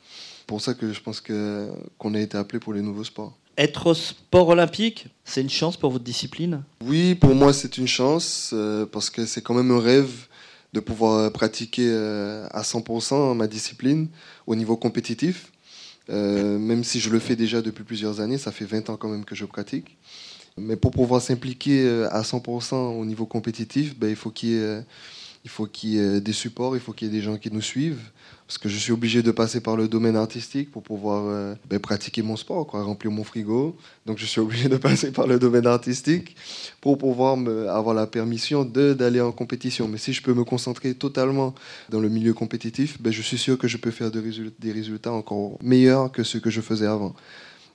Pour ça que je pense que, qu'on a été appelé pour les nouveaux sports. Être sport olympique, c'est une chance pour votre discipline? Oui, pour moi, c'est une chance euh, parce que c'est quand même un rêve de pouvoir pratiquer euh, à 100% ma discipline au niveau compétitif. Euh, même si je le fais déjà depuis plusieurs années, ça fait 20 ans quand même que je pratique. Mais pour pouvoir s'impliquer euh, à 100% au niveau compétitif, ben, il faut qu'il y ait il faut qu'il y ait des supports, il faut qu'il y ait des gens qui nous suivent. Parce que je suis obligé de passer par le domaine artistique pour pouvoir euh, ben, pratiquer mon sport, quoi, remplir mon frigo. Donc je suis [LAUGHS] obligé de passer par le domaine artistique pour pouvoir avoir la permission d'aller en compétition. Mais si je peux me concentrer totalement dans le milieu compétitif, ben, je suis sûr que je peux faire des résultats encore meilleurs que ceux que je faisais avant.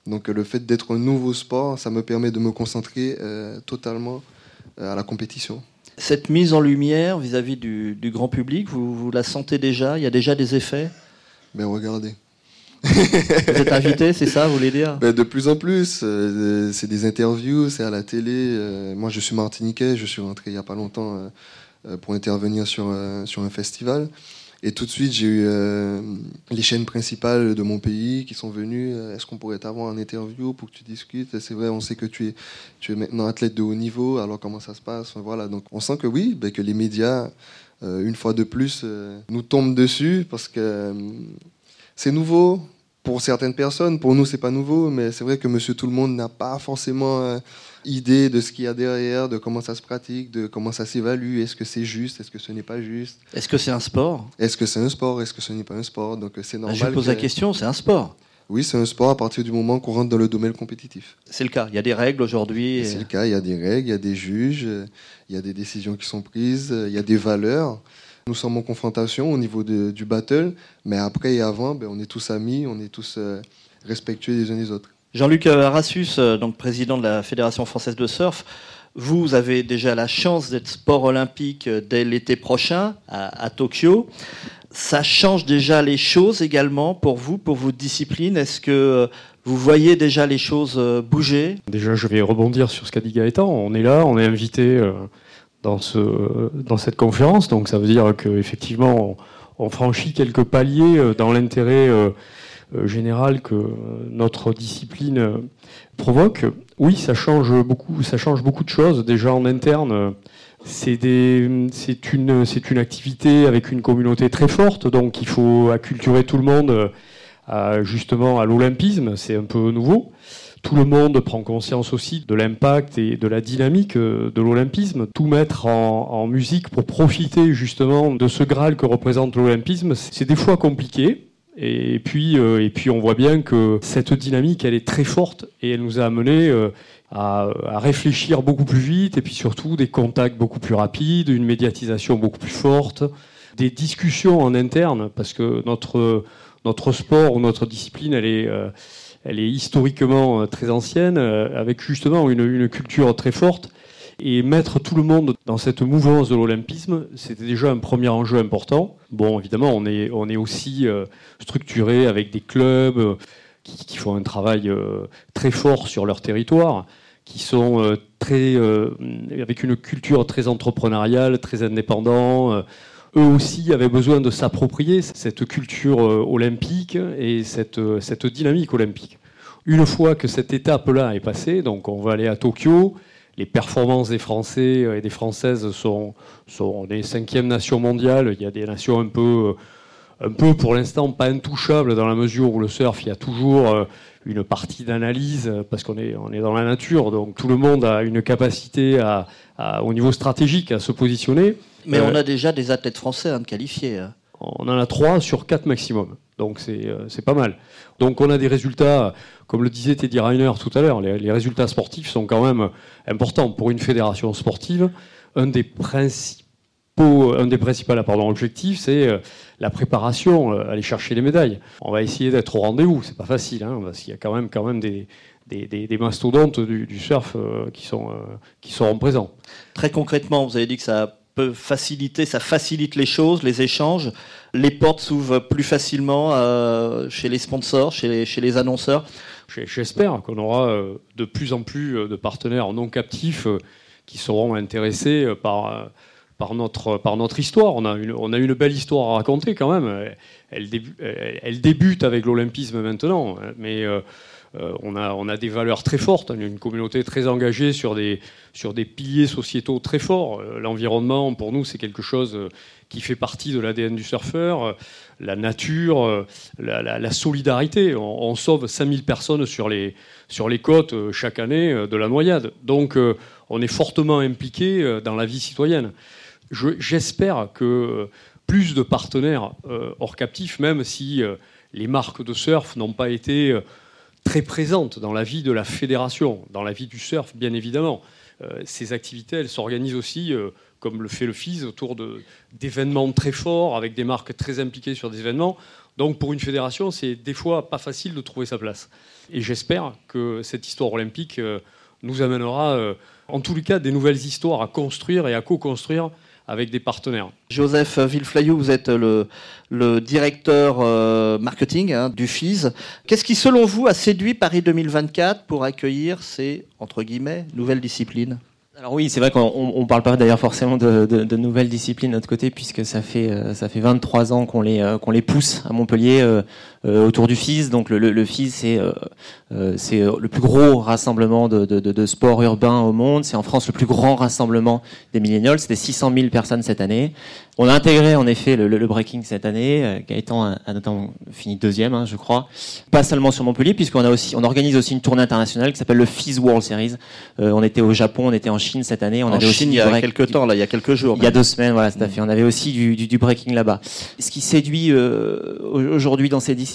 Donc le fait d'être un nouveau sport, ça me permet de me concentrer euh, totalement euh, à la compétition. Cette mise en lumière vis-à-vis du, grand public, vous, la sentez déjà? Il y a déjà des effets? Ben regardez. vous êtes invité, c'est ça, vous voulez dire? Ben, De plus en plus. Euh, c'est des interviews, c'est à la télé. Euh, moi, je suis martiniquais, je suis rentré il n'y a pas longtemps euh, pour intervenir sur, sur un festival. Et tout de suite, j'ai eu euh, les chaînes principales de mon pays qui sont venues. Euh, est-ce qu'on pourrait t'avoir en interview pour que tu discutes? C'est vrai, on sait que tu es, tu es maintenant athlète de haut niveau. Alors comment ça se passe? Voilà. Donc on sent que oui, ben, que les médias, euh, une fois de plus, nous tombent dessus parce que c'est nouveau pour certaines personnes. Pour nous, c'est pas nouveau, mais c'est vrai que Monsieur Tout le Monde n'a pas forcément idée de ce qu'il y a derrière, de comment ça se pratique, de comment ça s'évalue. Est-ce que c'est juste Est-ce que ce n'est pas juste? Est-ce que c'est un sport? Est-ce que c'est un sport Est-ce que ce n'est pas un sport? Donc c'est normal. je pose la question, c'est un sport. Oui, c'est un sport à partir du moment qu'on rentre dans le domaine compétitif. C'est le cas. Il y a des règles aujourd'hui. C'est le cas. Il y a des règles, il y a des juges, il y a des décisions qui sont prises, il y a des valeurs. Nous sommes en confrontation au niveau du battle, mais après et avant, ben, on est tous amis, on est tous euh, respectueux les uns des autres. Jean-Luc Arassus, euh, donc président de la Fédération française de surf, Vous avez déjà la chance d'être sport olympique dès l'été prochain à, Tokyo. Ça change déjà les choses également pour vous, pour vos disciplines? Est-ce que vous voyez déjà les choses bouger? Déjà, je vais rebondir sur ce qu'a dit Gaëtan. On est là, on est invité dans, dans cette conférence, donc ça veut dire qu'effectivement, on franchit quelques paliers dans l'intérêt euh, général que notre discipline euh, provoque, oui, ça change beaucoup, ça change beaucoup de choses. Déjà en interne, c'est une, activité avec une communauté très forte, donc il faut acculturer tout le monde à, justement à l'olympisme, c'est un peu nouveau. Tout le monde prend conscience aussi de l'impact et de la dynamique euh, de l'olympisme. Tout mettre en, musique pour profiter justement de ce Graal que représente l'olympisme, c'est des fois compliqué. Et puis, euh, et puis on voit bien que cette dynamique, elle est très forte et elle nous a amené euh, à, réfléchir beaucoup plus vite et puis surtout des contacts beaucoup plus rapides, une médiatisation beaucoup plus forte, des discussions en interne parce que notre, notre sport ou notre discipline, elle est, euh, elle est historiquement très ancienne avec justement une culture très forte et mettre tout le monde dans cette mouvance de l'olympisme, c'était déjà un premier enjeu important. Bon, évidemment, on est, on est aussi euh, structuré avec des clubs euh, qui, font un travail euh, très fort sur leur territoire, qui sont très, avec une culture très entrepreneuriale, très indépendant. eux aussi avaient besoin de s'approprier cette culture olympique et cette, cette dynamique olympique. Une fois que cette étape-là est passée, donc on va aller à Tokyo, les performances des Français et des Françaises sont, sont des cinquièmes nations mondiales. Il y a des nations un peu, un peu pour l'instant pas intouchables dans la mesure où le surf, il y a toujours euh, une partie d'analyse parce qu'on est, on est dans la nature. Donc tout le monde a une capacité à, au niveau stratégique à se positionner. Mais on euh, a déjà des athlètes français à me qualifier. Hein. On en a trois sur quatre maximum. Donc euh, c'est pas mal. Donc on a des résultats, comme le disait Teddy Reiner tout à l'heure, les, résultats sportifs sont quand même importants pour une fédération sportive. Un des principaux, un des principaux pardon, objectifs, c'est euh, la préparation, euh, aller chercher les médailles. On va essayer d'être au rendez-vous, c'est pas facile, hein, parce qu'il y a quand même, quand même des, mastodontes du, surf qui, sont, qui seront présents. Très concrètement, vous avez dit que ça peut faciliter, ça facilite les choses, les échanges. Les portes s'ouvrent plus facilement euh, chez les sponsors, chez les, annonceurs. J'espère qu'on aura euh, de plus en plus euh, de partenaires non captifs qui seront intéressés par, par, notre, par notre histoire. On a, une, on a une belle histoire à raconter quand même. Elle, débute, avec l'olympisme maintenant, hein, mais on, a, on a des valeurs très fortes, on a une communauté très engagée sur des, sur des piliers sociétaux très forts. Euh, l'environnement, pour nous, c'est quelque chose euh, qui fait partie de l'ADN du surfeur. La nature, la, solidarité. On, sauve 5000 personnes sur les, sur les côtes chaque année de la noyade. Donc, on est fortement impliqué dans la vie citoyenne. J'espère que plus de partenaires hors captifs, même si les marques de surf n'ont pas été très présente dans la vie de la fédération, dans la vie du surf, bien évidemment. Euh, ces activités, elles s'organisent aussi, euh, comme le fait le FIS, autour d'événements très forts, avec des marques très impliquées sur des événements. Donc pour une fédération, c'est des fois pas facile de trouver sa place. Et j'espère que cette histoire olympique euh, nous amènera, en tous les cas, des nouvelles histoires à construire et à co-construire avec des partenaires. Joseph Villeflayou, vous êtes le, le directeur euh, marketing hein, du FIS. Qu'est-ce qui, selon vous, a séduit Paris 2024 pour accueillir ces, entre guillemets, nouvelles disciplines? Alors oui, c'est vrai qu'on ne parle pas d'ailleurs forcément de, de, de, nouvelles disciplines de notre côté, puisque ça fait euh, ça fait 23 ans qu'on les euh, qu'on les pousse à Montpellier autour du FIS. Donc le, le, le FIS, c'est c'est le plus gros rassemblement de, de, de, sport urbain au monde. C'est en France le plus grand rassemblement des millénials. C'était 600 000 personnes cette année. On a intégré en effet le, le breaking cette année. Gaëtan a, a notamment fini deuxième, hein, je crois. Pas seulement sur Montpellier, puisqu'on a aussi on organise aussi une tournée internationale qui s'appelle le FIS World Series. on était au Japon, on était en Chine cette année. On en avait Chine, aussi il y a quelques temps, là, il y a quelques jours. Il y a deux semaines, voilà, tout à fait. On avait aussi du, du, du breaking là-bas. Ce qui séduit euh, aujourd'hui dans ces disciplines,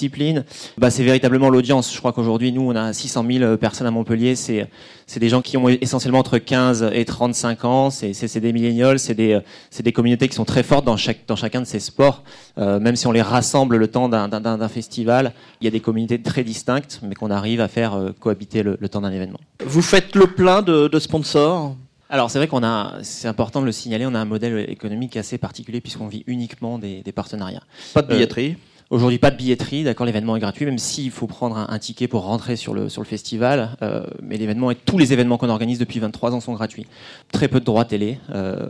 bah, c'est véritablement l'audience. Je crois qu'aujourd'hui, nous, on a 600 000 personnes à Montpellier. C'est c'est des gens qui ont essentiellement entre 15 et 35 ans. C'est des millénials, c'est des, des communautés qui sont très fortes dans, chaque, dans chacun de ces sports. Euh, même si on les rassemble le temps d'un festival, il y a des communautés très distinctes, mais qu'on arrive à faire euh, cohabiter le, le temps d'un événement. Vous faites le plein de, de sponsors? Alors c'est vrai qu'on a, c'est important de le signaler, on a un modèle économique assez particulier puisqu'on vit uniquement des, partenariats. Pas de billetterie? Aujourd'hui, pas de billetterie, d'accord, l'événement est gratuit, même s'il faut prendre un, ticket pour rentrer sur le, sur le festival. Euh, mais l'événement et tous les événements qu'on organise depuis 23 ans sont gratuits. Très peu de droits télé, euh,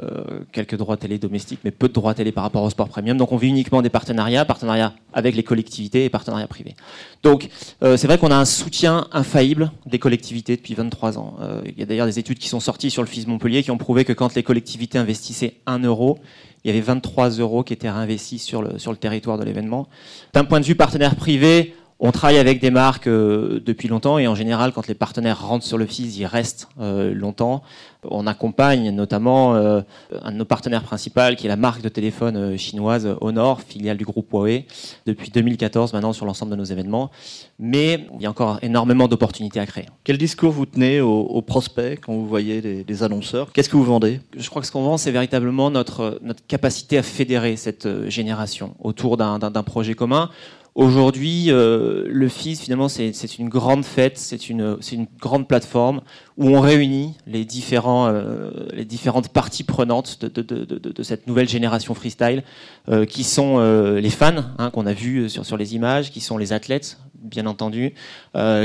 quelques droits télé domestiques, mais peu de droits télé par rapport au sport premium. Donc on vit uniquement des partenariats, partenariats avec les collectivités et partenariats privés. Donc euh, c'est vrai qu'on a un soutien infaillible des collectivités depuis 23 ans. il y a d'ailleurs des études qui sont sorties sur le FIS Montpellier qui ont prouvé que quand les collectivités investissaient 1 euro, il y avait 23 euros qui étaient réinvestis sur le, sur le territoire de l'événement. D'un point de vue partenaire privé, on travaille avec des marques euh, depuis longtemps et en général, quand les partenaires rentrent sur le FIS, ils restent euh, longtemps. On accompagne notamment euh, un de nos partenaires principaux, qui est la marque de téléphone chinoise Honor, filiale du groupe Huawei, depuis 2014 maintenant sur l'ensemble de nos événements. Mais il y a encore énormément d'opportunités à créer. Quel discours vous tenez aux, prospects quand vous voyez les, annonceurs? Qu'est-ce que vous vendez? Je crois que ce qu'on vend, c'est véritablement notre, notre capacité à fédérer cette génération autour d'un projet commun. Aujourd'hui, euh, le FIS, finalement, c'est une grande fête, c'est une, grande plateforme où on réunit les, euh, différentes parties prenantes de, cette nouvelle génération freestyle, euh, qui sont les fans, hein, qu'on a vus sur, sur les images, qui sont les athlètes, bien entendu,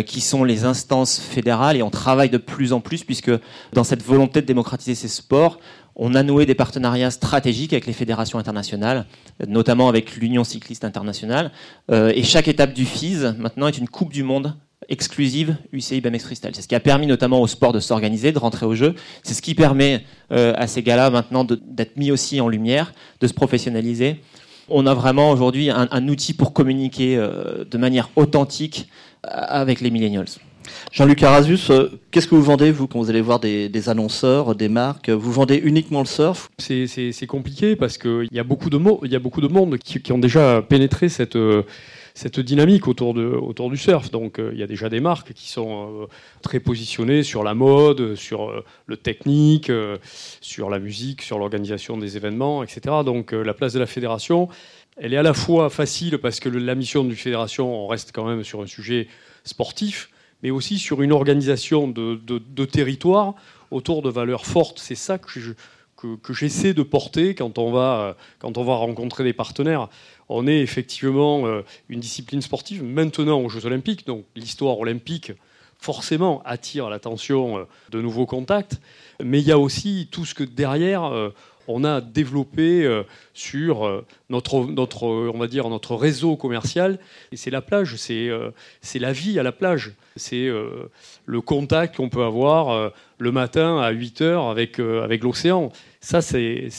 qui sont les instances fédérales, et on travaille de plus en plus, puisque dans cette volonté de démocratiser ces sports, on a noué des partenariats stratégiques avec les fédérations internationales, notamment avec l'Union cycliste internationale. Euh, et chaque étape du FIS, maintenant, est une Coupe du Monde exclusive UCI BMX Freestyle. C'est ce qui a permis notamment au sport de s'organiser, de rentrer au jeu. C'est ce qui permet euh, à ces gars-là maintenant d'être mis aussi en lumière, de se professionnaliser. On a vraiment aujourd'hui un, outil pour communiquer euh, de manière authentique avec les millennials. Jean-Luc Arasus, euh, qu'est-ce que vous vendez, vous, quand vous allez voir des, annonceurs, des marques? Vous vendez uniquement le surf? C'est compliqué parce qu'il y, a beaucoup de il y a beaucoup de monde qui, ont déjà pénétré cette, euh, dynamique autour, du surf. Donc euh, il y a déjà des marques qui sont très positionnées sur la mode, sur le technique, sur la musique, sur l'organisation des événements, etc. Donc la place de la fédération, elle est à la fois facile parce que la mission du fédération, on reste quand même sur un sujet sportif, mais aussi sur une organisation de, territoire autour de valeurs fortes. C'est ça que que, j'essaie de porter quand on, va, quand on va rencontrer des partenaires. On est effectivement euh, une discipline sportive maintenant aux Jeux Olympiques, donc l'histoire olympique forcément attire l'attention euh, de nouveaux contacts, mais il y a aussi tout ce que derrière euh, on a développé sur notre, notre, on va dire, notre réseau commercial. Et c'est la plage, c'est euh, la vie à la plage. C'est le contact qu'on peut avoir le matin à 8 heures avec, avec l'océan. Ça, c'est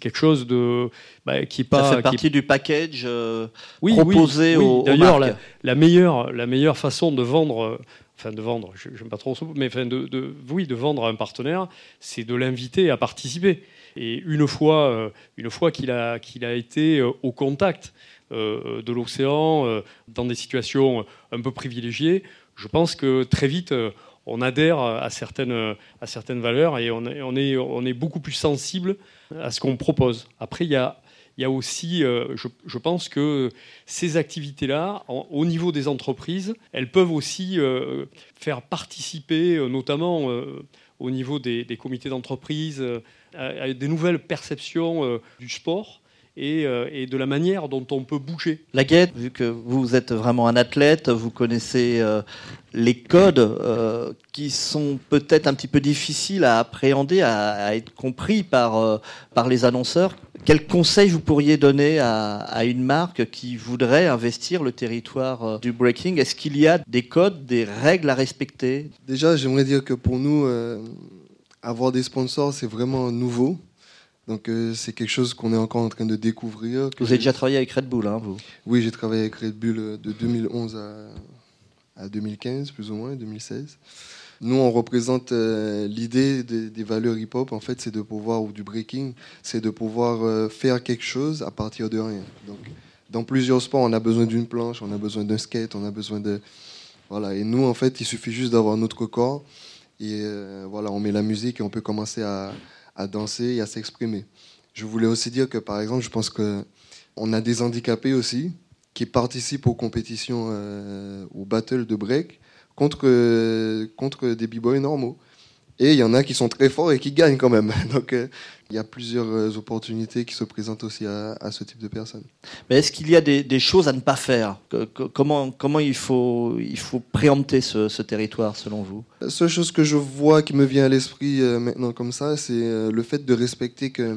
quelque chose de, bah, qui pas. Ça fait partie du package proposé oui, D'ailleurs, la, meilleure, la meilleure façon de vendre enfin de vendre, je n'aime pas trop mais enfin de, de, oui, de vendre à un partenaire, c'est de l'inviter à participer. Et une fois, euh, une fois qu'il a, qu'il a été euh, au contact euh, de l'océan, dans des situations un peu privilégiées, je pense que très vite, on adhère à certaines, certaines valeurs et on est, beaucoup plus sensible à ce qu'on propose. Après, il y a, y a aussi, je, je, pense que ces activités-là, au niveau des entreprises, elles peuvent aussi faire participer, notamment au niveau des, comités d'entreprise, à, des nouvelles perceptions euh, du sport. Euh, et, de la manière dont on peut bouger. La guette, vu que vous êtes vraiment un athlète, vous connaissez euh, les codes qui sont peut-être un petit peu difficiles à appréhender, à, être compris par, par les annonceurs. Quels conseils vous pourriez donner à, à, une marque qui voudrait investir le territoire du breaking? Est-ce qu'il y a des codes, des règles à respecter? Déjà, j'aimerais dire que pour nous, avoir des sponsors, c'est vraiment nouveau. Donc euh, c'est quelque chose qu'on est encore en train de découvrir. Vous avez déjà travaillé avec Red Bull, hein, vous? Oui, j'ai travaillé avec Red Bull euh, de 2011 à, à, 2015, plus ou moins, 2016. Nous, on représente euh, l'idée des, valeurs hip-hop, en fait, c'est de pouvoir, ou du breaking, c'est de pouvoir faire quelque chose à partir de rien. Donc, dans plusieurs sports, on a besoin d'une planche, on a besoin d'un skate, on a besoin de... Voilà, et nous, en fait, il suffit juste d'avoir notre corps et voilà, on met la musique et on peut commencer à, danser et à s'exprimer. Je voulais aussi dire que, par exemple, je pense qu'on a des handicapés aussi qui participent aux compétitions, euh, aux battles de break contre, contre des b-boys normaux. Et il y en a qui sont très forts et qui gagnent quand même. [LAUGHS] Donc euh, il y a plusieurs euh, opportunités qui se présentent aussi à, ce type de personnes. Mais est-ce qu'il y a des, choses à ne pas faire Comment, comment il, faut, il faut préempter ce, territoire selon vous? La seule chose que je vois qui me vient à l'esprit euh, maintenant comme ça, c'est le fait de respecter que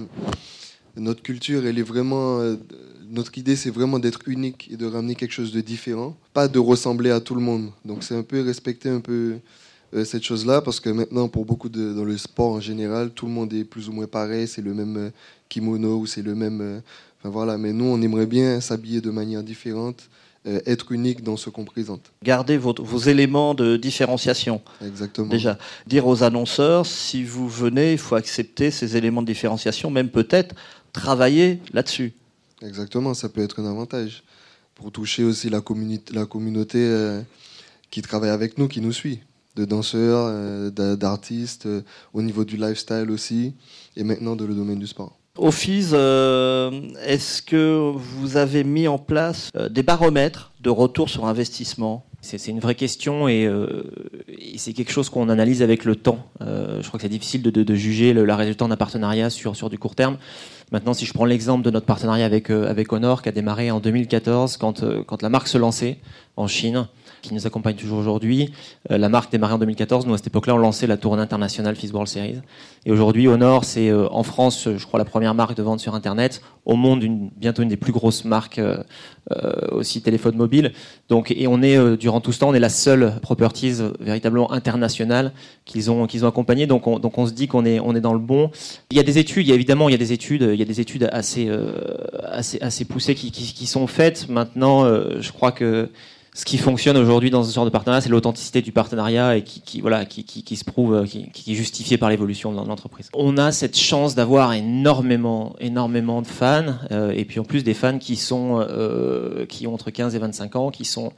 notre culture, elle est vraiment... notre idée, c'est vraiment d'être unique et de ramener quelque chose de différent, pas de ressembler à tout le monde. Donc c'est un peu respecter un peu euh, cette chose-là, parce que maintenant, pour beaucoup de, dans le sport en général, tout le monde est plus ou moins pareil, c'est le même euh, kimono ou c'est le même. Euh, enfin voilà, mais nous, on aimerait bien s'habiller de manière différente, être unique dans ce qu'on présente. Garder vos, vos éléments de différenciation. Exactement. Déjà, dire aux annonceurs, si vous venez, il faut accepter ces éléments de différenciation, même peut-être travailler là-dessus. Exactement, ça peut être un avantage pour toucher aussi la, la communauté qui travaille avec nous, qui nous suit de danseurs, euh, d'artistes, euh, au niveau du lifestyle aussi, et maintenant dans le domaine du sport. FIS, euh, est-ce que vous avez mis en place des baromètres de retour sur investissement? C'est une vraie question et, c'est quelque chose qu'on analyse avec le temps. je crois que c'est difficile de, juger le, résultat d'un partenariat sur, sur du court terme. Maintenant, si je prends l'exemple de notre partenariat avec, avec Honor, qui a démarré en 2014, quand, quand la marque se lançait en Chine, qui nous accompagne toujours aujourd'hui. Euh, la marque démarrait en 2014. Nous, à cette époque-là, on lançait la tournée internationale FIS World Series. Et aujourd'hui, Honor, c'est euh, en France, je crois, la première marque de vente sur Internet. Au monde, une, bientôt une des plus grosses marques euh, aussi téléphone mobile. Donc, et on est, durant tout ce temps, on est la seule properties véritablement internationale qu'ils ont, qu'ils ont accompagnée. Donc, on, donc, on se dit qu'on est, on est dans le bon. Il y a des études, il y a évidemment, il y a des études, il y a des études assez, assez, assez poussées qui, qui, qui sont faites. Maintenant, je crois que ce qui fonctionne aujourd'hui dans ce genre de partenariat, c'est l'authenticité du partenariat et qui, voilà, qui, qui, se prouve, euh, qui, qui, est justifié par l'évolution de l'entreprise. On a cette chance d'avoir énormément, énormément de fans, euh, et puis en plus des fans qui sont, euh, qui ont entre 15 et 25 ans, qui sont,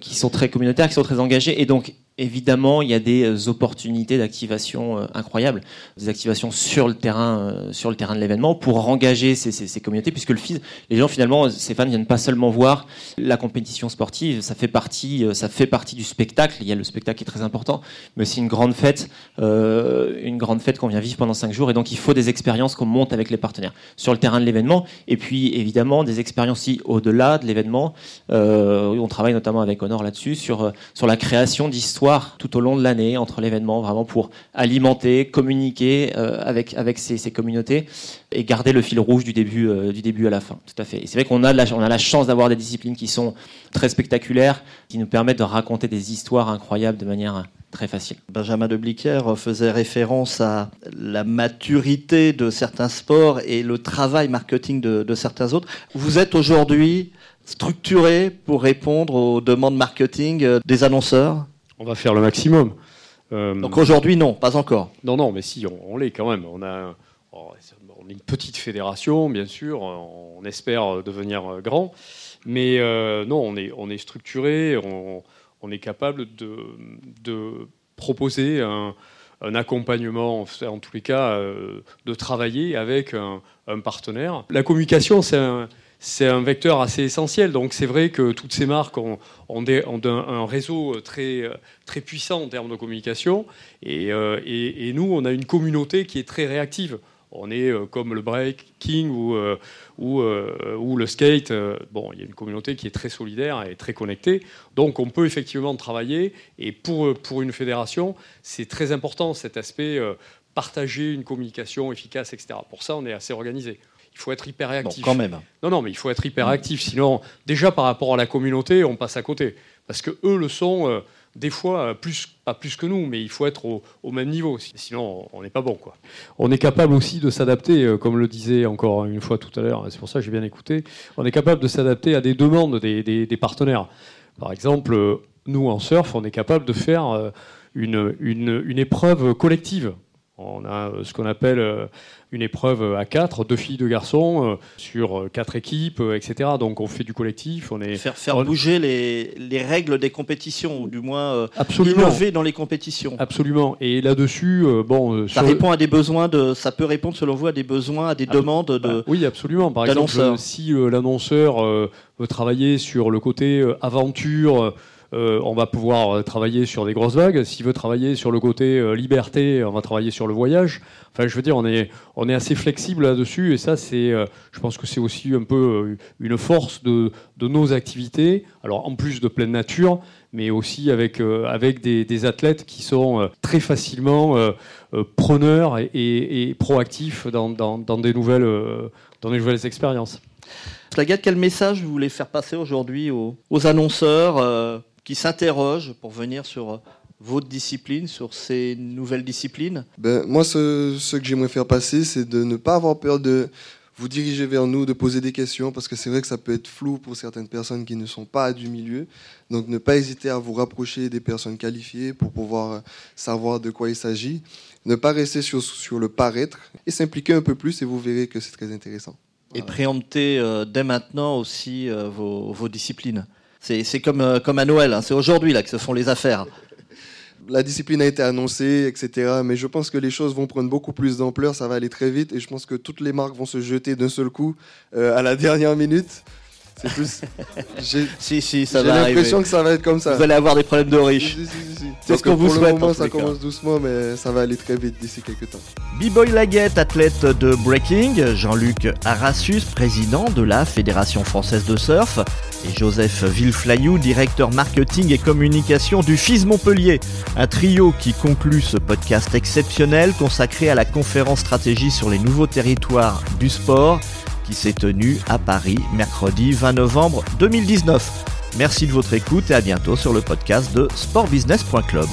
qui sont très communautaires, qui sont très engagés, et donc Évidemment, il y a des euh, opportunités d'activation euh, incroyables, des activations sur le terrain, euh, sur le terrain de l'événement pour engager ces, communautés, puisque le FIS, les gens finalement, ces fans viennent pas seulement voir la compétition sportive, ça fait partie, ça fait partie du spectacle. Il y a le spectacle qui est très important, mais aussi une grande fête, une grande fête qu'on vient vivre pendant cinq jours, et donc il faut des expériences qu'on monte avec les partenaires sur le terrain de l'événement, et puis évidemment des expériences aussi au-delà de l'événement. On travaille notamment avec Honor là-dessus sur sur la création d'histoires tout au long de l'année entre l'événement, vraiment pour alimenter, communiquer euh, avec, avec ces, communautés et garder le fil rouge du début, euh, du début à la fin. Tout à fait. Et c'est vrai qu'on a, la, on a la chance d'avoir des disciplines qui sont très spectaculaires, qui nous permettent de raconter des histoires incroyables de manière très facile. Benjamin de Bliquer faisait référence à la maturité de certains sports et le travail marketing de, de certains autres. Vous êtes aujourd'hui structuré pour répondre aux demandes marketing euh, des annonceurs? On va faire le maximum. Euh, Donc aujourd'hui, non, pas encore. Non, non, mais si, on, l'est quand même. On a, oh, on est une petite fédération, bien sûr. On espère devenir grand. Mais euh, non, on est, on est structuré. On, est capable de, de proposer un, accompagnement, en tous les cas, euh, de travailler avec un, un partenaire. La communication, c'est un c'est un vecteur assez essentiel. Donc c'est vrai que toutes ces marques ont, un, réseau très, très puissant en termes de communication. Euh, et, nous, on a une communauté qui est très réactive. On est euh, comme le breaking ou, euh, ou, ou, le skate. bon, il y a une communauté qui est très solidaire et très connectée. Donc on peut effectivement travailler. Et pour, pour une fédération, c'est très important cet aspect partager une communication efficace, etc. Pour ça, on est assez organisé il faut être hyper réactif. quand même. Non, non, mais il faut être hyper actif. Sinon, déjà par rapport à la communauté, on passe à côté. Parce que eux le sont, euh, des fois, euh, plus, pas plus que nous, mais il faut être au, même niveau. Sinon, on n'est pas bon. Quoi. On est capable aussi de s'adapter, euh, comme le disait encore une fois tout à l'heure, c'est pour ça que j'ai bien écouté, on est capable de s'adapter à des demandes des, des, partenaires. Par exemple, nous, en surf, on est capable de faire une, une, une épreuve collective. On a ce qu'on appelle une épreuve à quatre, deux filles, deux garçons, euh, sur euh, quatre équipes, euh, etc. Donc on fait du collectif. On est faire, faire bouger les, les, règles des compétitions, ou du moins Absolument. innover dans les compétitions. Absolument. Et là-dessus, bon, ça répond à des besoins de, ça peut répondre selon vous à des besoins, à des ah, demandes de. Bah, oui, absolument. Par exemple, si l'annonceur veut travailler sur le côté aventure euh, on va pouvoir travailler sur des grosses vagues. S'il veut travailler sur le côté liberté, on va travailler sur le voyage. Enfin, je veux dire, on est, on est assez flexible là-dessus, et ça, c'est, je pense que c'est aussi un peu une force de, de, nos activités. Alors, en plus de pleine nature, mais aussi avec, avec des, athlètes qui sont très facilement preneurs et, proactifs dans, dans, des nouvelles, dans des nouvelles expériences. Slagat, quel message vous voulez faire passer aujourd'hui aux, annonceurs euh, qui s'interrogent pour venir sur euh, votre discipline, sur ces nouvelles disciplines ben, Moi, ce, ce que j'aimerais faire passer, c'est de ne pas avoir peur de vous diriger vers nous, de poser des questions, parce que c'est vrai que ça peut être flou pour certaines personnes qui ne sont pas du milieu. Donc ne pas hésiter à vous rapprocher des personnes qualifiées pour pouvoir euh, savoir de quoi il s'agit. Ne pas rester sur, sur le paraître et s'impliquer un peu plus et vous verrez que c'est très intéressant et préempter euh, dès maintenant aussi euh, vos, disciplines. C'est comme, euh, comme à Noël, hein. c'est aujourd'hui là que se font les affaires. La discipline a été annoncée, etc. Mais je pense que les choses vont prendre beaucoup plus d'ampleur, ça va aller très vite, et je pense que toutes les marques vont se jeter d'un seul coup à la [LAUGHS] dernière minute. C'est plus. [LAUGHS] si, si, ça va. J'ai l'impression que ça va être comme ça. Vous allez avoir des problèmes de riches. C'est ce qu'on vous souhaite. Le moment, ça commence doucement, mais ça va aller très vite d'ici quelques temps. B-Boy Laguette, athlète de breaking, Jean-Luc Arassus, président de la Fédération française de surf, et Joseph Villeflayou, directeur marketing et communication du FIS Montpellier. Un trio qui conclut ce podcast exceptionnel consacré à la conférence stratégie sur les nouveaux territoires du sport qui s'est tenu à Paris mercredi 20 novembre 2019. Merci de votre écoute et à bientôt sur le podcast de sportbusiness.club.